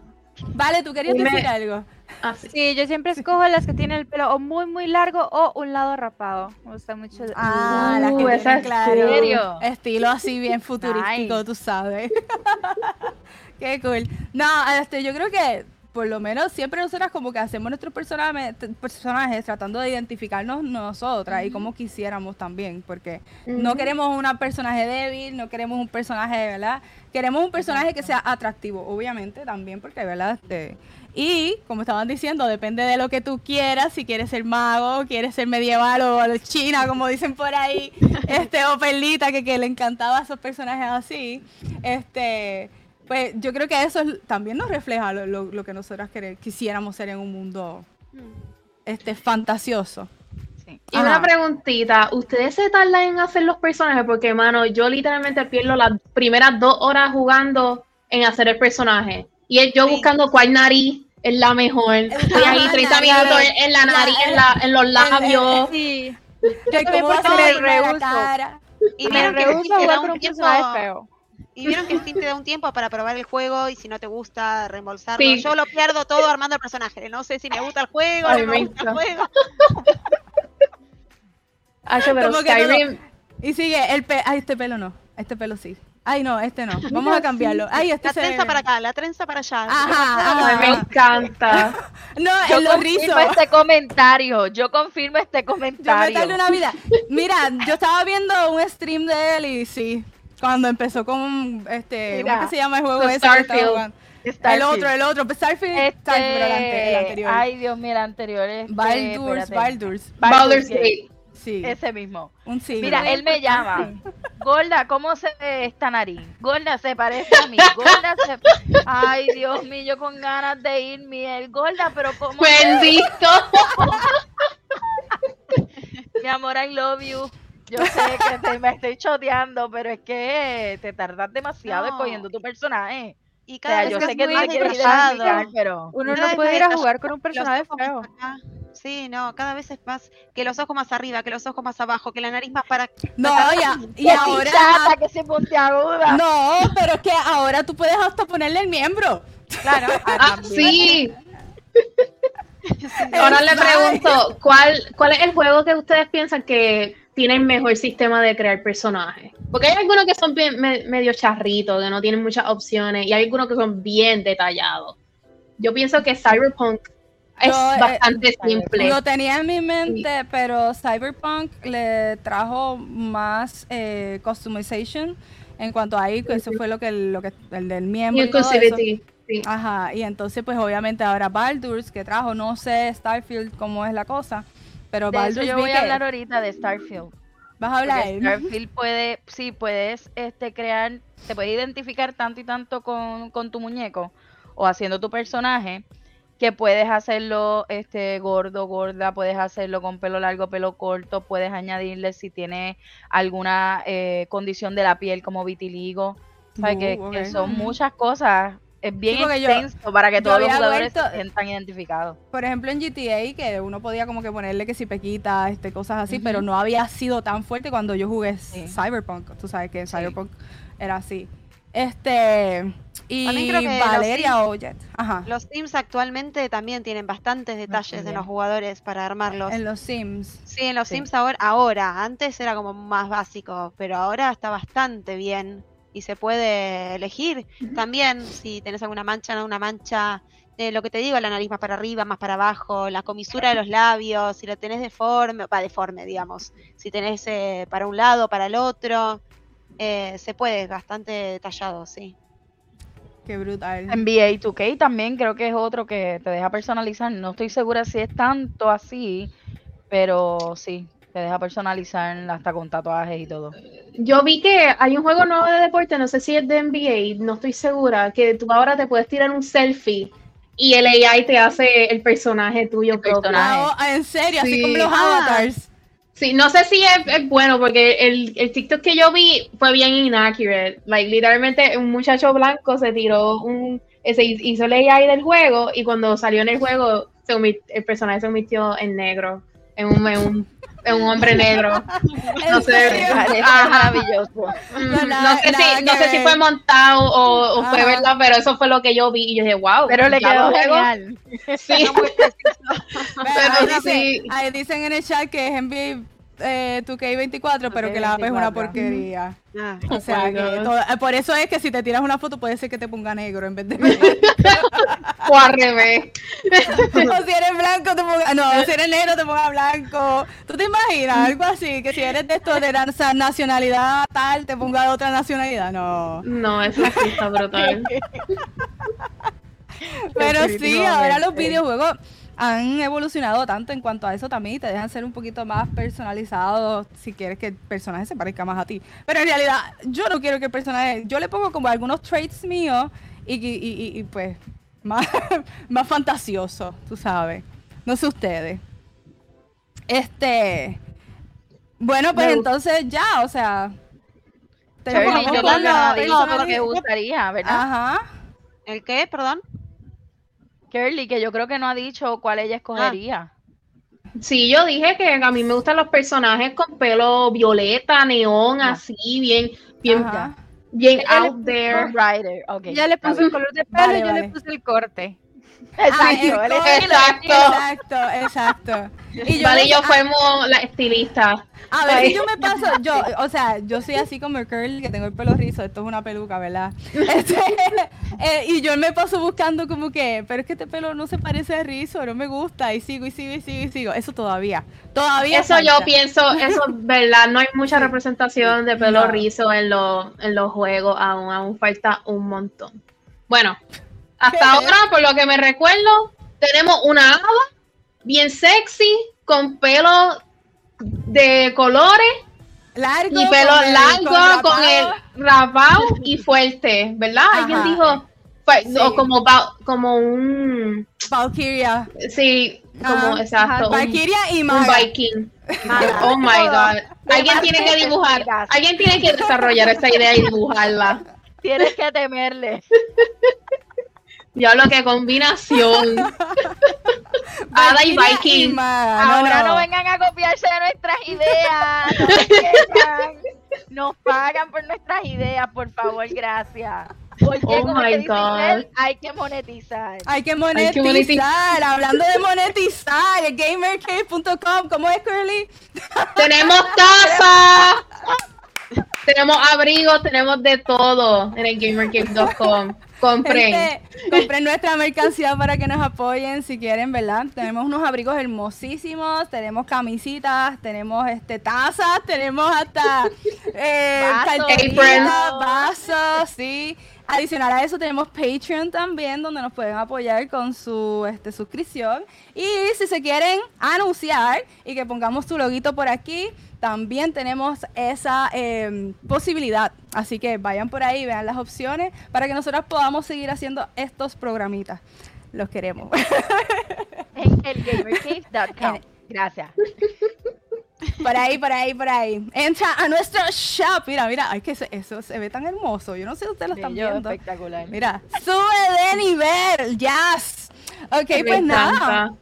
Vale, ¿tú querías decir algo? así. Sí, yo siempre escojo las que tienen el pelo o muy, muy largo o un lado rapado. Me gusta mucho. el- Ah, las que Uh, tienen, claro, estilo así bien futurístico, Nice. tú sabes. Qué cool. No, este, yo creo que por lo menos siempre nosotras como que hacemos nuestros personajes, personajes tratando de identificarnos nosotras y como quisiéramos también, porque no queremos un personaje débil, no queremos un personaje, ¿verdad? Queremos un personaje que sea atractivo, obviamente también, porque, ¿verdad? Este, y, como estaban diciendo, depende de lo que tú quieras, si quieres ser mago, quieres ser medieval o china, como dicen por ahí, este, o perlita, que, que le encantaba a esos personajes así, este, pues yo creo que eso es- también nos refleja lo, lo- lo que nosotras quisiéramos ser en un mundo este, fantasioso. Sí. Y Ajá. una preguntita, ¿ustedes se tardan en hacer los personajes? Porque, mano, yo literalmente pierdo las primeras dos horas jugando en hacer el personaje. Y es yo Sí. buscando cuál nariz es la mejor. Estoy ahí Ajá, 30 claro. minutos en, en la La- nariz, en, la- en los labios. Sí. Que también cómo va a ser rehuso. cara. Y Me Steam a jugar un personaje feo. Y vieron que Steam te da un tiempo para probar el juego y si no te gusta, reembolsarlo. Sí. Yo lo pierdo todo armando el personaje. No sé si me gusta el juego, Ay, no me gusta el juego. Ay, pero que todo- Skyrim, Y sigue el pelo. Ay, este pelo no. Este pelo sí. Ay, no, este no. Vamos a cambiarlo. Ay, este La se trenza para acá, la trenza para allá. Ajá, ay, me encanta. No, Yo los confirmo este comentario. Yo confirmo este Yo me comentario. una vida. Mira, yo estaba viendo un stream de él y sí. Cuando empezó con este. Mira, ¿Cómo que se llama el juego con ese? Starfield. El otro, el otro. Pues Starfield. Este, Starfield, pero el ante- el anterior. Ay, Dios mío, el anterior es. Baldur's, Baldur's. Baldur's Gate. Sí. Ese mismo. Un siglo. Mira, él me llama. Gorda, ¿cómo se ve esta nariz? Gorda, se parece a mí. Gorda, se... Ay, Dios mío, yo con ganas de ir, Miel. Gorda, pero ¿cómo? Bendito. Mi amor, I love you. Yo sé que te, me estoy choteando, pero es que te tardas demasiado No. escogiendo tu personaje. Y O cada sea, vez yo que sé es que muy pero... Uno no puede ir a jugar con un personaje feo. Sí, no, cada vez es más que los ojos más arriba, que los ojos más abajo, que la nariz más para. No, ya, y ¡Qué ahora. pichata, que se puntiaguda! No, pero es que ahora tú puedes hasta ponerle el miembro. Claro. Ah, sí. El Ahora le pregunto, ¿cuál, ¿cuál es el juego que ustedes piensan que tiene el mejor sistema de crear personajes? Porque hay algunos que son bien- me- medio charritos, que no tienen muchas opciones, y hay algunos que son bien detallados. Yo pienso que Cyberpunk es eh, bastante simple. Lo tenía en mi mente, pero Cyberpunk le trajo más eh, customization en cuanto a que eso fue lo que, lo que el del miembro. y todo eso. Inclusivity. Sí. Ajá, y entonces pues obviamente ahora Baldur's que trajo, no sé Starfield cómo es la cosa, pero De eso yo voy a hablar ahorita de Starfield. vas a hablar. Porque Starfield puede, sí, puedes este, crear, te puedes identificar tanto y tanto con, con tu muñeco o haciendo tu personaje que puedes hacerlo este gordo, gorda, puedes hacerlo con pelo largo, pelo corto, puedes añadirle si tiene alguna eh, condición de la piel como vitiligo, ¿sabes? que, son muchas cosas, es bien yo- extenso para que yo todos los jugadores vuelto- se sientan identificados. Por ejemplo en GTA que uno podía como que ponerle que si pequita, este, cosas así, Ujú. pero no había sido tan fuerte cuando yo jugué Sí. Cyberpunk, tú sabes que Cyberpunk era así. Este y También creo que Valeria Ojet, ajá, Los Sims actualmente también tienen bastantes detalles bien. los jugadores para armarlos. en los Sims. Sí, en los Sí. Sims ahora, ahora, antes era como más básico, pero ahora está bastante bien y se puede elegir también si tenés alguna mancha, no una mancha, eh, lo que te digo, la nariz más para arriba, más para abajo, la comisura de los labios, si lo tenés deforme, va deforme, digamos, si tenés eh, para un lado, para el otro, eh, se puede, bastante detallado, sí. Qué brutal. NBA 2K también creo que es otro que te deja personalizar. No estoy segura si es tanto así, pero sí, te deja personalizar hasta con tatuajes y todo. Yo vi que hay un juego nuevo de deporte, no sé si es de NBA, no estoy segura, que tú ahora te puedes tirar un selfie y el AI te hace el personaje tuyo El personaje. Ah, en serio, así Sí. como los Ah. avatars. Sí, no sé si es, es bueno porque el, el TikTok que yo vi fue bien inaccurate. Like, literalmente un muchacho blanco se tiró un... Se hizo el AI del juego y cuando salió en el juego se el personaje se convirtió en negro, en un, en un, en un hombre negro. No ¿En sé. maravilloso. No, nada- no sé, si, no sé si fue montado o, o fue Ajá. verdad, pero eso fue lo que yo vi y yo dije, wow. Pero le quedó genial. Sí. Pero Pero ahí, sí. dice- ahí dicen en el chat que es NBA eh, 2K24, pero que la app es una 2K24. porquería. Ah, O sea, que todo- eh, por eso es que si te tiras una foto puede ser que te ponga negro en vez de. O al revés. o si eres blanco te ponga, no, si eres negro te ponga blanco. ¿Tú te imaginas algo así? Que si eres de esto de la na- nacionalidad tal, te ponga de otra nacionalidad. No. No, eso sí está brutal. Pero sí, ahora los videojuegos han evolucionado tanto en cuanto a eso también y te dejan ser un poquito más personalizados si quieres que el personaje se parezca más a ti. Pero en realidad, yo no quiero que el personaje, yo le pongo como algunos traits míos y, y- y- y, pues más, más fantasioso, tú sabes. No sé ustedes. Este, bueno, pues entonces ya, o sea, terminamos yo creo que no que gustaría, ¿verdad? Ajá. ¿El qué? Perdón. Curly, que yo creo que no ha dicho cuál ella escogería. Sí, yo dije que a mí me gustan los personajes con pelo violeta, neón, Ah. así, bien, bien, Ajá. bien Ella out there. Rider, ok. Ya le puso el color de pelo Vale, y yo vale. le puse el corte. Exacto, Ah, Exacto. Exacto, exacto. Y yo Vale, no- yo a- fuimos la estilista. A ver si yo me paso, yo, o sea, yo soy así como el curl, que tengo el pelo rizo, esto es una peluca, ¿verdad? Este, eh, y yo me paso buscando como que, pero es que este pelo no se parece a rizo, no me gusta, y sigo, y sigo, y sigo, y sigo. Eso todavía, todavía Eso yo pienso, eso es verdad, no hay mucha representación de pelo No. rizo en, los en los juegos, aún, aún falta un montón. Bueno, hasta ahora, por lo que me recuerdo, tenemos una hada bien sexy, con pelo de colores Largo, y pelo con el- largo, con el rapado. y fuerte, ¿verdad? Alguien dijo, Sí. o como, como un, Valkyria. sí, como, exacto, un- Valkyria y un Maga. Viking. Oh my god. Alguien tiene que dibujar, alguien tiene que desarrollar esa idea y dibujarla. Tienes que temerle. Ya lo que combinación. Ada y Viking. Ahora no, vengan a copiarse de nuestras ideas. Nos pagan por nuestras ideas, por favor, gracias. Porque oh como my God. hay que monetizar. Hay que monetizar. Hablando de monetizar, gamercave.com, ¿cómo es Curly? Tenemos taza. tenemos abrigos, tenemos de todo en el gamercave.com. Compren. compren nuestra mercancía para que nos apoyen si quieren, ¿verdad? Tenemos unos abrigos hermosísimos, tenemos camisitas, tenemos este tazas, tenemos hasta eh, vasos, vasos, sí. Adicional a eso tenemos Patreon también, donde nos pueden apoyar con su este, suscripción. Y si se quieren anunciar y que pongamos su loguito por aquí, también tenemos esa em, posibilidad. Así que vayan por ahí, vean las opciones para que nosotros podamos seguir haciendo estos programitas. Los queremos. En el Gracias. Por ahí, por ahí, por ahí. Entra a nuestro shop. Mira, mira, ay, que eso se ve tan hermoso. Yo no sé si ustedes lo están viendo. Espectacular. Mira, sube de nivel. Yes. Ok, pues nada.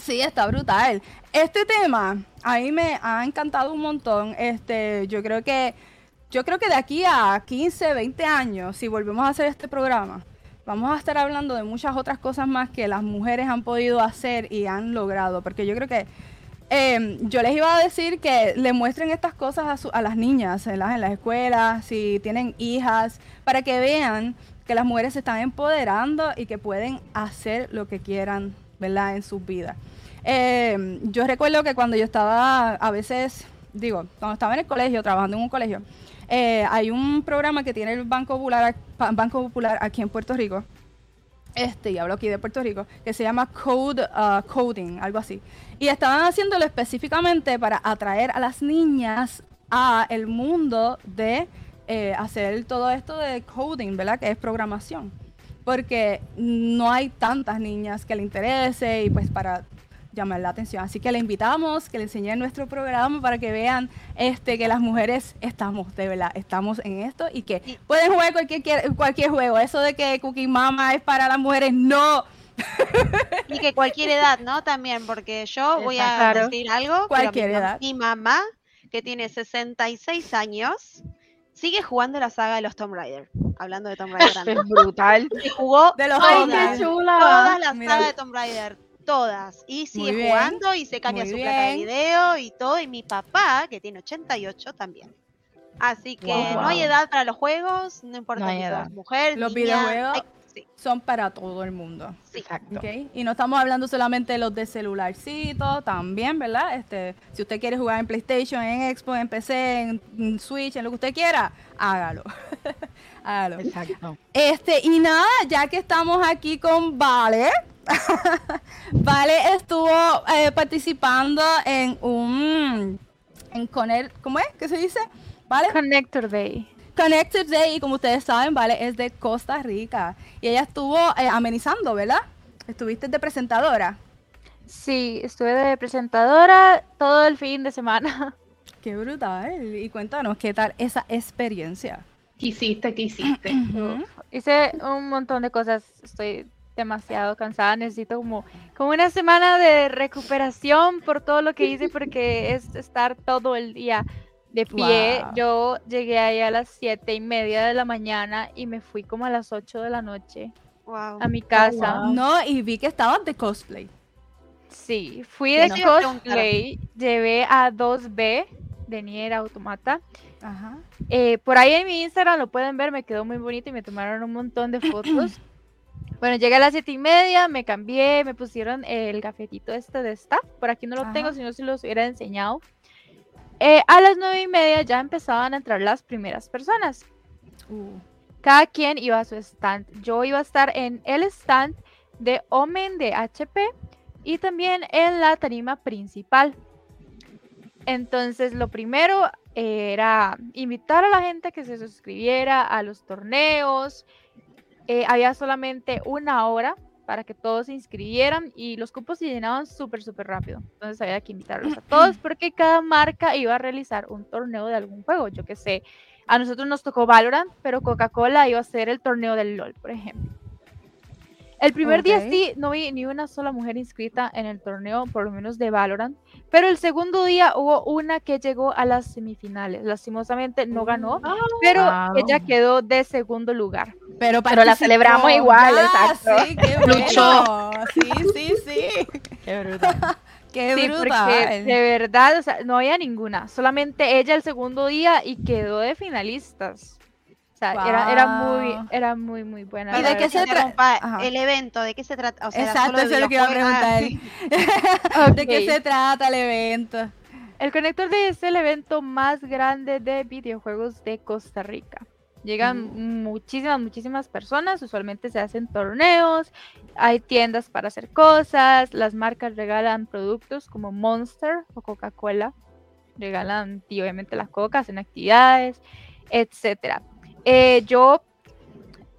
Sí, está brutal. Este tema a mí me ha encantado un montón. Este, yo creo que yo creo que de aquí a 15, 20 años, si volvemos a hacer este programa, vamos a estar hablando de muchas otras cosas más que las mujeres han podido hacer y han logrado, porque yo creo que eh, yo les iba a decir que le muestren estas cosas a, las niñas en las, escuelas, si tienen hijas, para que vean que las mujeres se están empoderando y que pueden hacer lo que quieran, ¿verdad? En sus vidas. Eh, yo recuerdo que cuando yo estaba, a veces, digo, cuando estaba en el colegio, trabajando en un colegio, eh, hay un programa que tiene el Banco Popular, Banco Popular aquí en Puerto Rico, este, y hablo aquí de Puerto Rico, que se llama Code uh, Coding, algo así. Y estaban haciéndolo específicamente para atraer a las niñas a el mundo de eh, hacer todo esto de coding, ¿verdad? Que es programación. Porque no hay tantas niñas que le interese y pues para llamar la atención. Así que le invitamos que le enseñen nuestro programa para que vean este que las mujeres estamos, de verdad, estamos en esto y que pueden jugar cualquier, cualquier juego. Eso de que Cookie Mama es para las mujeres, no. Y que cualquier edad, ¿no? También, porque yo voy a decir algo. Cualquier edad. Mi mamá, que tiene 66 años, sigue jugando la saga de los Tomb Raider. Hablando de Tomb Raider. es brutal. Y jugó de los todas, todas las sagas de Tomb Raider todas. Y sigue jugando y se cambia su placa de video y todo. Y mi papá, que tiene 88, también. Así que no hay edad para los juegos, no importa si sos mujer, Los videojuegos son para todo el mundo. Exacto. Y no estamos hablando solamente de los de celularcito, también, ¿verdad? Este, si usted quiere jugar en PlayStation, en Xbox, en PC, en Switch, en lo que usted quiera, hágalo. hágalo. Exacto. Este, y nada, ya que estamos aquí con Vale, vale estuvo eh, participando en un en Conel, ¿cómo es? ¿Qué se dice? ¿Vale? Connector Day. Connector Day, y como ustedes saben, Vale, es de Costa Rica. Y ella estuvo eh, amenizando, ¿verdad? Estuviste de presentadora. Sí, estuve de presentadora todo el fin de semana. Qué brutal. Y cuéntanos, ¿qué tal esa experiencia? ¿Qué hiciste? ¿Qué hiciste? Hice un montón de cosas. Estoy demasiado cansada, necesito como, como una semana de recuperación por todo lo que hice porque es estar todo el día de pie. Yo llegué ahí a las siete y media de la mañana y me fui como a las 8 de la noche a mi casa. No, y vi que estabas de cosplay. Sí, fui de cosplay, llevé a 2B de Nier Automata. Eh, por ahí en mi Instagram lo pueden ver, me quedó muy bonito y me tomaron un montón de fotos. Bueno, llegué a las siete y media, me cambié, me pusieron el cafetito este de staff. Por aquí no lo tengo, si no se los hubiera enseñado. Eh, a las nueve y media ya empezaban a entrar las primeras personas. Uh. Cada quien iba a su stand. Yo iba a estar en el stand de Omen de HP y también en la tarima principal. Entonces, lo primero era invitar a la gente que se suscribiera a los torneos, eh, había solamente una hora para que todos se inscribieran y los cupos se llenaban súper, súper rápido. Entonces había que invitarlos a todos porque cada marca iba a realizar un torneo de algún juego. Yo que sé, a nosotros nos tocó Valorant, pero Coca-Cola iba a hacer el torneo del LOL, por ejemplo. El primer día sí, no vi ni una sola mujer inscrita en el torneo, por lo menos de Valorant. Pero el segundo día hubo una que llegó a las semifinales. Lastimosamente no ganó, Ah, pero wow. ella quedó de segundo lugar. Pero, Pero la celebramos igual, Ya, exacto. Sí, qué Luchó. bueno. Sí, sí, sí. Qué brutal. Qué Sí, brutal. porque de verdad, o sea, no había ninguna. Solamente ella el segundo día y quedó de finalistas. O sea, era, era muy, era muy, muy buena. ¿Y de qué se trata? El evento, ¿de qué se trata? O sea, ¿era Exacto, eso es lo que iba a videojuegos? preguntar. ¿De qué se trata el evento? El Conector Day es el evento más grande de videojuegos de Costa Rica. Llegan muchísimas, muchísimas personas. Usualmente se hacen torneos, hay tiendas para hacer cosas, las marcas regalan productos como Monster o Coca-Cola. Regalan, y obviamente, las cocas en actividades, etcétera. Eh, yo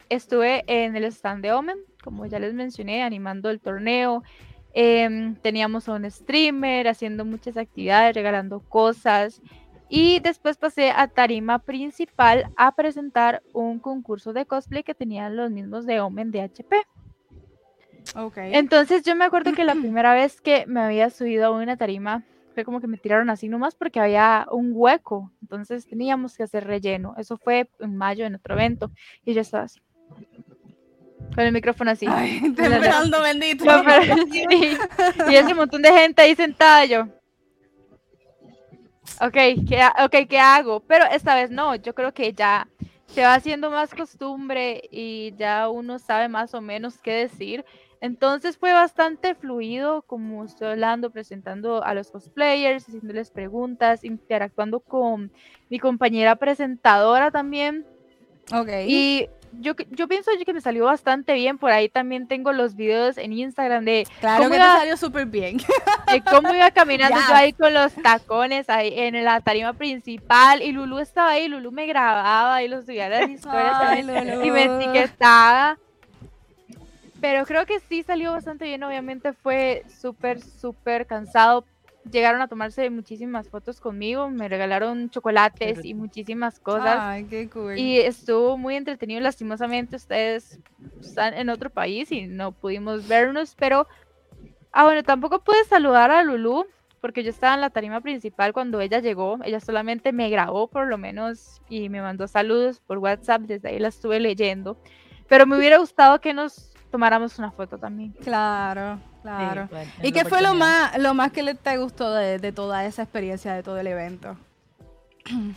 estuve en el stand de Omen, como ya les mencioné, animando el torneo. Em, teníamos a un streamer haciendo muchas actividades, regalando cosas. Y después pasé a tarima principal a presentar un concurso de cosplay que tenían los mismos de Omen de HP. Ok. Entonces yo me acuerdo que la primera vez que me había subido a una tarima fue como que me tiraron así nomás porque había un hueco. Entonces teníamos que hacer relleno. Eso fue en mayo en otro evento. Y yo estaba así. Con el micrófono así. Ay, temblando, bendito. no, pero- sí. Y ese montón de gente ahí sentada yo. Ok, ¿qué, ha- ok, ¿qué hago? Pero esta vez no, yo creo que ya se va haciendo más costumbre y ya uno sabe más o menos qué decir. Entonces fue bastante fluido, como estoy hablando, presentando a los cosplayers, haciéndoles preguntas, interactuando con mi compañera presentadora también. Ok. Y yo, yo pienso que me salió bastante bien. Por ahí también tengo los videos en Instagram de claro ¿cómo que iba? te salió súper bien. de cómo iba caminando yo ahí con los tacones ahí en la tarima principal y Lulu estaba ahí, Lulu me grababa y lo subía a las historias Ay, también, y me etiquetaba. Pero creo que sí salió bastante bien, obviamente fue súper, súper cansado. Llegaron a tomarse muchísimas fotos conmigo, me regalaron chocolates y muchísimas cosas. Ay, qué cool. Y estuvo muy entretenido. Lastimosamente, ustedes están en otro país y no pudimos vernos, pero. Ah, bueno, tampoco pude saludar a Lulu porque yo estaba en la tarima principal cuando ella llegó. Ella solamente me grabó, por lo menos, y me mandó saludos por WhatsApp. Desde ahí la estuve leyendo. Pero me hubiera gustado que nos tomáramos una foto también. Claro, claro. Sí, pues, ¿Y qué fue lo más, lo más que le- te gustó de, de toda esa experiencia, de todo el evento?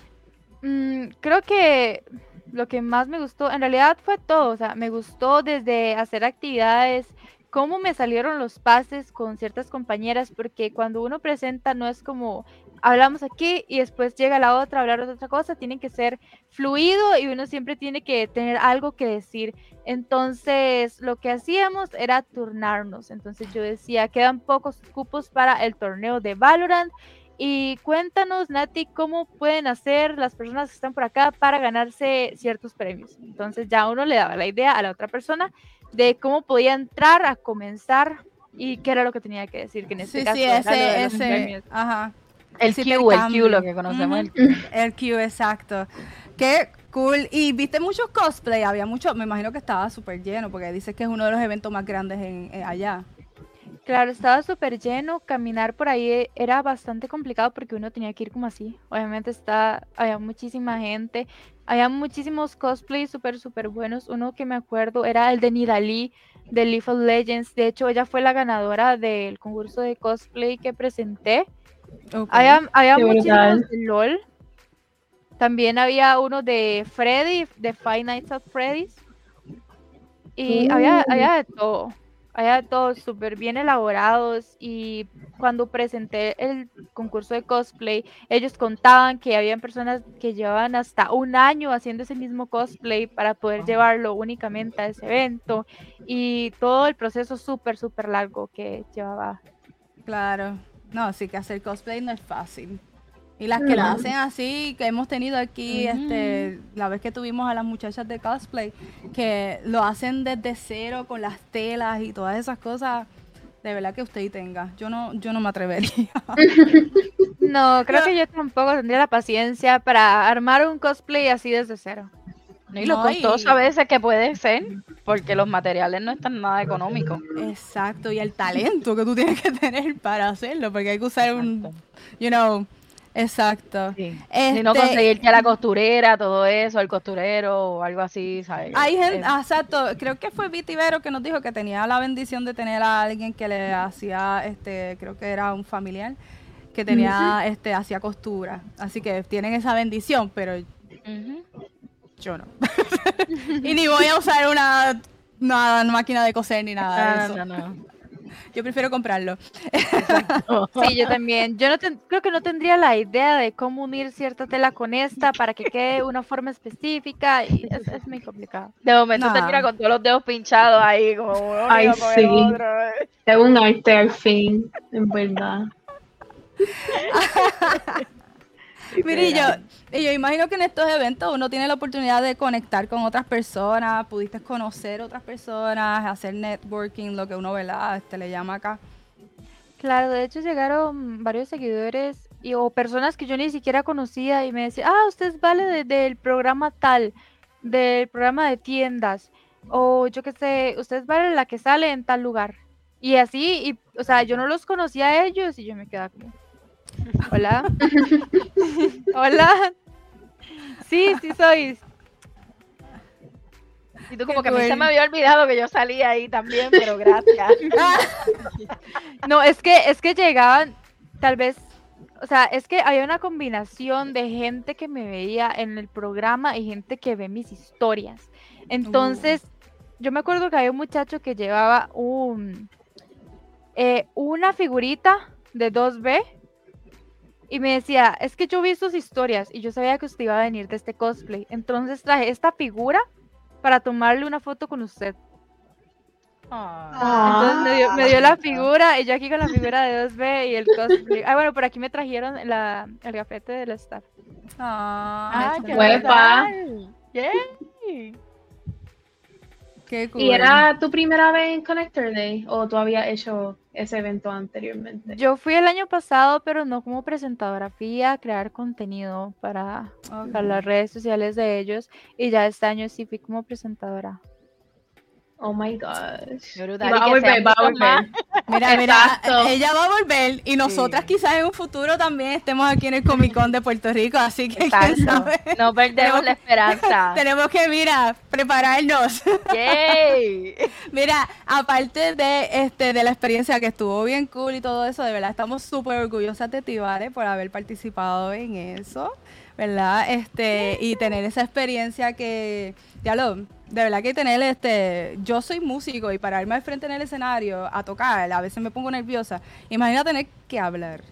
Mm, creo que lo que más me gustó, en realidad fue todo, o sea, me gustó desde hacer actividades, cómo me salieron los pases con ciertas compañeras, porque cuando uno presenta no es como hablamos aquí y después llega la otra a hablar de otra cosa, tiene que ser fluido y uno siempre tiene que tener algo que decir. Entonces, lo que hacíamos era turnarnos. Entonces, yo decía, quedan pocos cupos para el torneo de Valorant. Y cuéntanos, Nati, cómo pueden hacer las personas que están por acá para ganarse ciertos premios. Entonces ya uno le daba la idea a la otra persona de cómo podía entrar a comenzar y qué era lo que tenía que decir, que en este Sí, caso sí, ese, ese, premios. ajá. El Q, el. Q, lo que conocemos. El Q. El Q, exacto. Qué cool. Y viste muchos cosplay, había mucho, me imagino que estaba súper lleno, porque dices que es uno de los eventos más grandes en, eh, allá. Claro, estaba súper lleno, caminar por ahí era bastante complicado porque uno tenía que ir como así. Obviamente está, había muchísima gente, había muchísimos cosplays súper, súper buenos. Uno que me acuerdo era el de Nidalí de League of Legends. De hecho, ella fue la ganadora del concurso de cosplay que presenté. Había, había muchísimos de LOL. También había uno de Freddy, de Five Nights at Freddy's. Y había, Uh. había de todo. Había de todo súper bien elaborados. Y cuando presenté el concurso de cosplay, ellos contaban que habían personas que llevaban hasta un año haciendo ese mismo cosplay para poder llevarlo únicamente a ese evento. Y todo el proceso súper, súper largo que llevaba Claro. No, sí que hacer cosplay no es fácil. Y las que lo No. hacen así, que hemos tenido aquí, este, la vez que tuvimos a las muchachas de cosplay, que lo hacen desde cero con las telas y todas esas cosas, de verdad que usted tenga. Yo no, yo no me atrevería. No, creo No. que yo tampoco tendría la paciencia para armar un cosplay así desde cero. Y lo costoso a veces que puede ser, porque los materiales no están nada económicos. Exacto, y el talento que tú tienes que tener para hacerlo, porque hay que usar un, you know, exacto. Si no este, conseguirte a la costurera, todo eso, el costurero o algo así, ¿sabes? Hay gente, exacto, creo que fue Vero que nos dijo que tenía la bendición de tener a alguien que le hacía, este, creo que era un familiar, que tenía, este, hacía costura. Así que tienen esa bendición, pero yo no. y ni voy a usar una, máquina de coser ni nada de eso. No, Yo prefiero comprarlo. sí, yo también. Yo no creo que no tendría la idea de cómo unir cierta tela con esta para que quede una forma específica. Y es, muy complicado. De momento te tira con todos los dedos pinchados ahí, como Ay, sí. Es un arte al fin, en verdad. Mire, yo, yo imagino que en estos eventos uno tiene la oportunidad de conectar con otras personas, pudiste conocer otras personas, hacer networking, lo que uno ¿verdad? Este, le llama acá. Claro, de hecho llegaron varios seguidores y, o personas que yo ni siquiera conocía y me decían, ah, usted vale del programa tal, del programa de tiendas, o yo qué sé, usted vale la que sale en tal lugar. Y así, y, o sea, yo no los conocía a ellos y yo me quedaba como, Hola. Hola. Sí, sí soy. Y tú como que a mí se me había olvidado que yo salía ahí también, pero gracias. no, es que es que llegaban tal vez o sea, es que había una combinación de gente que me veía en el programa y gente que ve mis historias. Entonces, yo me acuerdo que había un muchacho que llevaba un eh, una figurita de 2B y me decía, es que yo vi sus historias y yo sabía que usted iba a venir de este cosplay. Entonces traje esta figura para tomarle una foto con usted. Entonces me dio, me dio, la figura y yo aquí con la figura de 2B y el cosplay. Ah, bueno, por aquí me trajeron la, el gafete del staff. Ah, qué Yay. ¿Y era tu primera vez en Connector Day o tú habías hecho ese evento anteriormente? Yo fui el año pasado, pero no como presentadora, fui a crear contenido para, para las redes sociales de ellos y ya este año sí fui como presentadora. Oh my gosh. Va a volver, va a volver. Mira, mira, ella va a volver y nosotras quizás en un futuro también estemos aquí en el Comic Con de Puerto Rico, así que quién sabe. No perdemos la esperanza. tenemos que, mira, prepararnos. Yay. mira, aparte de este de la experiencia que estuvo bien cool y todo eso, de verdad estamos súper orgullosas de ti, ¿vale? Por haber participado en eso, ¿verdad? Este, y tener esa experiencia que, ya lo de verdad que tener este, yo soy músico y pararme al frente en el escenario a tocar, a veces me pongo nerviosa. Imagina tener que hablar.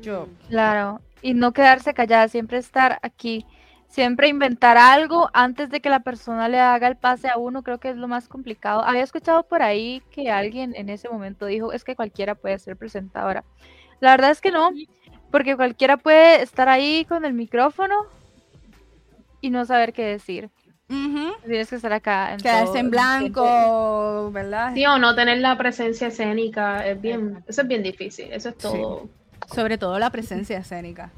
Yo. Claro, y no quedarse callada, siempre estar aquí, siempre inventar algo antes de que la persona le haga el pase a uno, creo que es lo más complicado. Había escuchado por ahí que alguien en ese momento dijo, es que cualquiera puede ser presentadora. La verdad es que no, porque cualquiera puede estar ahí con el micrófono y no saber qué decir. Tienes que estar acá. En Quedarse en blanco, ¿verdad? Sí, o no tener la presencia escénica. Es bien, eso es bien difícil. Eso es todo. Sobre todo la presencia escénica.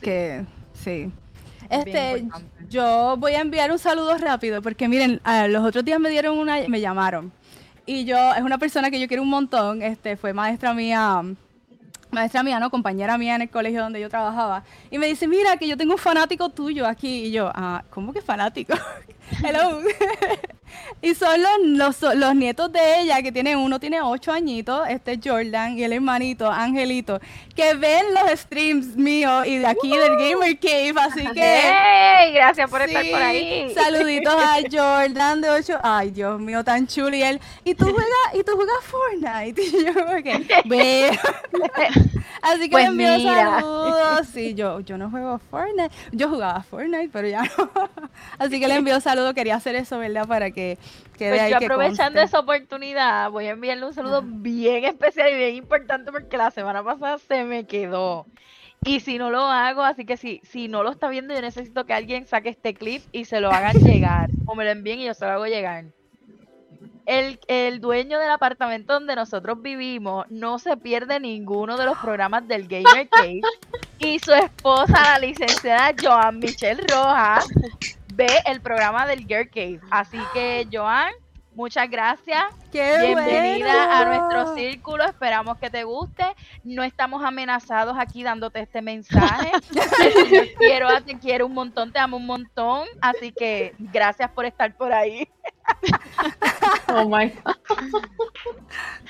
Que sí. Este, yo voy a enviar un saludo rápido porque miren, los otros días me dieron una, me llamaron y yo es una persona que yo quiero un montón. Este, fue maestra mía maestra mía, ¿no? Compañera mía en el colegio donde yo trabajaba. Y me dice, mira, que yo tengo un fanático tuyo aquí. Y yo, ah, ¿cómo que fanático? Hello. y son los, los, nietos de ella, que tienen, uno tiene ocho añitos, este Jordan, y el hermanito, Angelito, que ven los streams míos y de aquí del Gamer Cave, así que... ¡Hey! Gracias por estar por ahí. Saluditos a Jordan de ocho, ay Dios mío, tan chulo, y él, ¿y tú juegas, y tú juegas Fortnite? Y yo, okay. así que pues le envío saludos, sí, yo, yo no juego Fortnite, yo jugaba Fortnite, pero ya no, así que le envío saludos, quería hacer eso, ¿verdad? Para que pues yo aprovechando esa oportunidad, voy a enviarle un saludo bien especial y bien importante porque la semana pasada se me quedó. Y si no lo hago, así que si, si no lo está viendo, yo necesito que alguien saque este clip y se lo hagan llegar. O me lo envíen y yo se lo hago llegar. El, el, dueño del apartamento donde nosotros vivimos no se pierde ninguno de los programas del Gamer Cage. y su esposa, la licenciada Joan Michelle Rojas, ve el programa del Girl Cave. Así que, Joan, muchas gracias. Qué Bienvenida a nuestro círculo. Esperamos que te guste. No estamos amenazados aquí dándote este mensaje. Señor quiero, te quiero un montón, te amo un montón. Así que gracias por estar por ahí. Oh my God.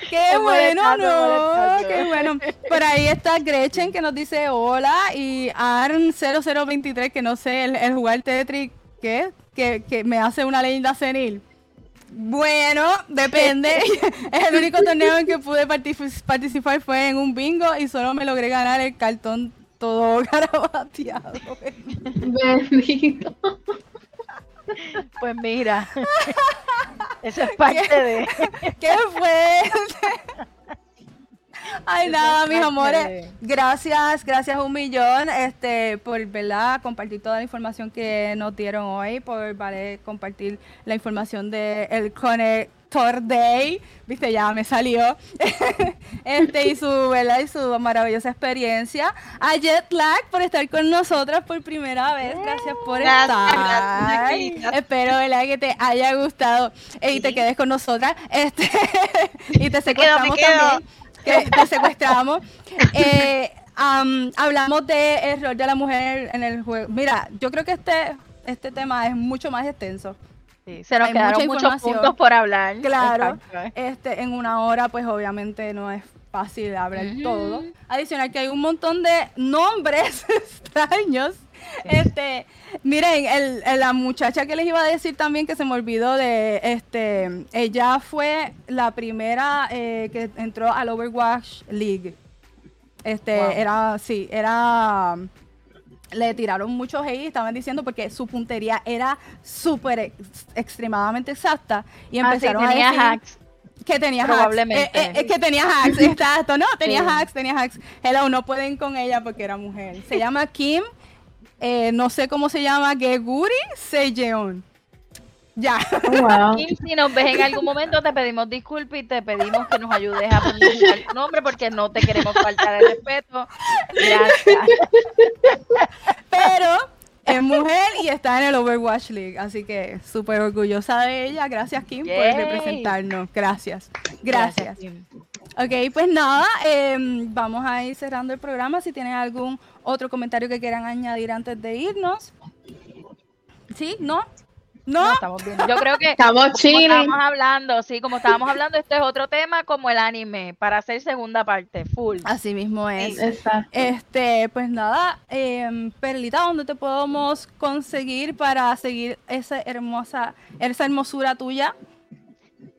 Qué Es bueno, no, qué bueno. Por ahí está Gretchen que nos dice hola y Arn0023 que no sé, el, el jugar Tetris, ¿qué? Que, que me hace una leyenda senil. Bueno, depende. el único torneo en que pude partic- participar fue en un bingo y solo me logré ganar el cartón todo garabateado. Bendito. Pues mira, eso es parte de. ¡Qué fuerte! Ay, nada, mis parte amores. Gracias, gracias un millón este, por ¿verdad? compartir toda la información que nos dieron hoy, por ¿vale? compartir la información del el Connector Day. Viste, ya me salió. este, y su, ¿verdad? y su maravillosa experiencia. A Jetlag por estar con nosotras por primera vez. Gracias por Gracias, estar. gracias. Espero ¿verdad? que te haya gustado y te Sí. quedes con nosotras. Este, y te Me quedo, me secuestramos quedo. también. Que te secuestramos. Eh, am, hablamos de el rol de la mujer en el juego. Mira, yo creo que este, este tema es mucho más extenso. Sí, se nos Hay quedaron muchos puntos por hablar. Claro. Exacto. Este, en una hora, pues obviamente no es fácil hablar todo. Adicional que hay un montón de nombres extraños. Este, miren, el- el- la muchacha que les iba a decir también que se me olvidó de, este, ella fue la primera eh, que entró al Overwatch League. Este, Wow. era, sí, era, le tiraron muchos hate, estaban diciendo porque su puntería era súper ex- extremadamente exacta y Ah, sí, empezaron a tenía decir hacks. que tenía Probablemente. hacks. Eh, eh, eh, que tenía hacks, exacto. No, tenía Sí. hacks, tenía hacks. Hello, no pueden con ella porque era mujer. Se llama Kim, eh, no sé cómo se llama, Geguri Sejeon. Ya. Oh, wow. Si nos ves en algún momento, te pedimos disculpas y te pedimos que nos ayudes a pronunciar tu nombre porque no te queremos faltar el respeto. Gracias. Pero es mujer y está en el Overwatch League. Así que súper orgullosa de ella. Gracias, Kim, por representarnos. Gracias. Gracias. Kim. Ok, pues nada, em, vamos a ir cerrando el programa. Si tienen algún otro comentario que quieran añadir antes de irnos. ¿Sí? ¿No? ¿No? No, estamos bien. Yo creo que Estamos como estábamos hablando, sí, como estábamos hablando, esto es otro tema como el anime, para hacer segunda parte, full. Así mismo es. Exacto. Este, pues nada, em, Perlita, ¿dónde te podemos conseguir para seguir esa hermosa, esa hermosura tuya?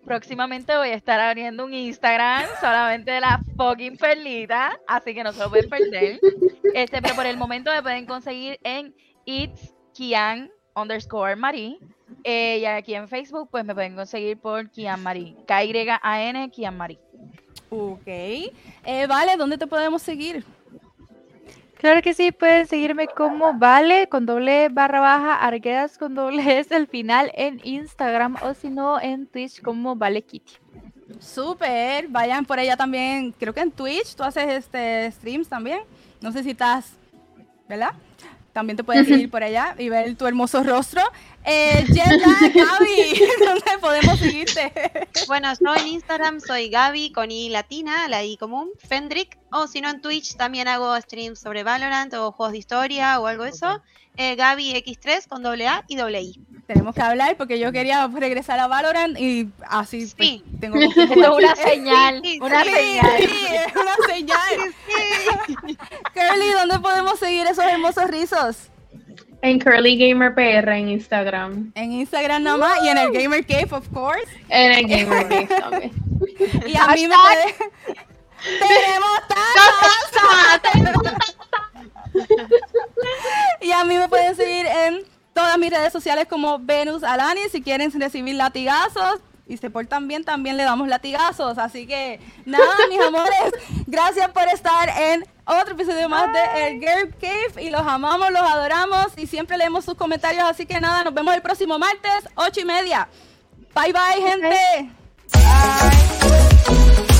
Próximamente voy a estar abriendo un Instagram solamente de la fucking perlita, así que no se lo pueden perder. Este, pero por el momento me pueden conseguir en It's Kian underscore Marie. Eh, y aquí en Facebook, pues me pueden conseguir por Kian Marie. K-Y-A-N Kian Marie. Ok. Eh, vale, ¿dónde te podemos seguir? Claro que sí, pueden seguirme como Vale con doble barra baja, Arguedas con doble S al final en Instagram o si no en Twitch como Vale Kitty. Súper, vayan por allá también, creo que en Twitch tú haces este streams también. No sé si estás, ¿verdad? También te puedes seguir por allá y ver tu hermoso rostro. Eh, Jetlag, Gaby, ¿dónde podemos seguirte? Bueno, yo en Instagram soy Gaby con I latina, la I común, Fendrick, o si no en Twitch también hago streams sobre Valorant o juegos de historia o algo de eso. Eh, Gaby X3 con doble A y doble I. Tenemos que hablar porque yo quería regresar a Valorant y así pues, Sí. tengo jugar. una señal, sí, una Sí, señal. sí, es una señal. Curly, ¿dónde podemos seguir esos hermosos rizos? En Curly Gamer PR en Instagram. En Instagram nada más y en el Gamer Cave, of course. En el Gamer Cave también. Y a mí me puede... ¡Tenemos tazas! y a mí me pueden seguir en todas mis redes sociales como Venus Alani. Si quieren recibir latigazos y se portan bien, también le damos latigazos. Así que nada, mis amores, gracias por estar en otro episodio más de El Girl Cave. Y los amamos, los adoramos y siempre leemos sus comentarios. Así que nada, nos vemos el próximo martes, ocho y media. Bye bye, gente. Bye.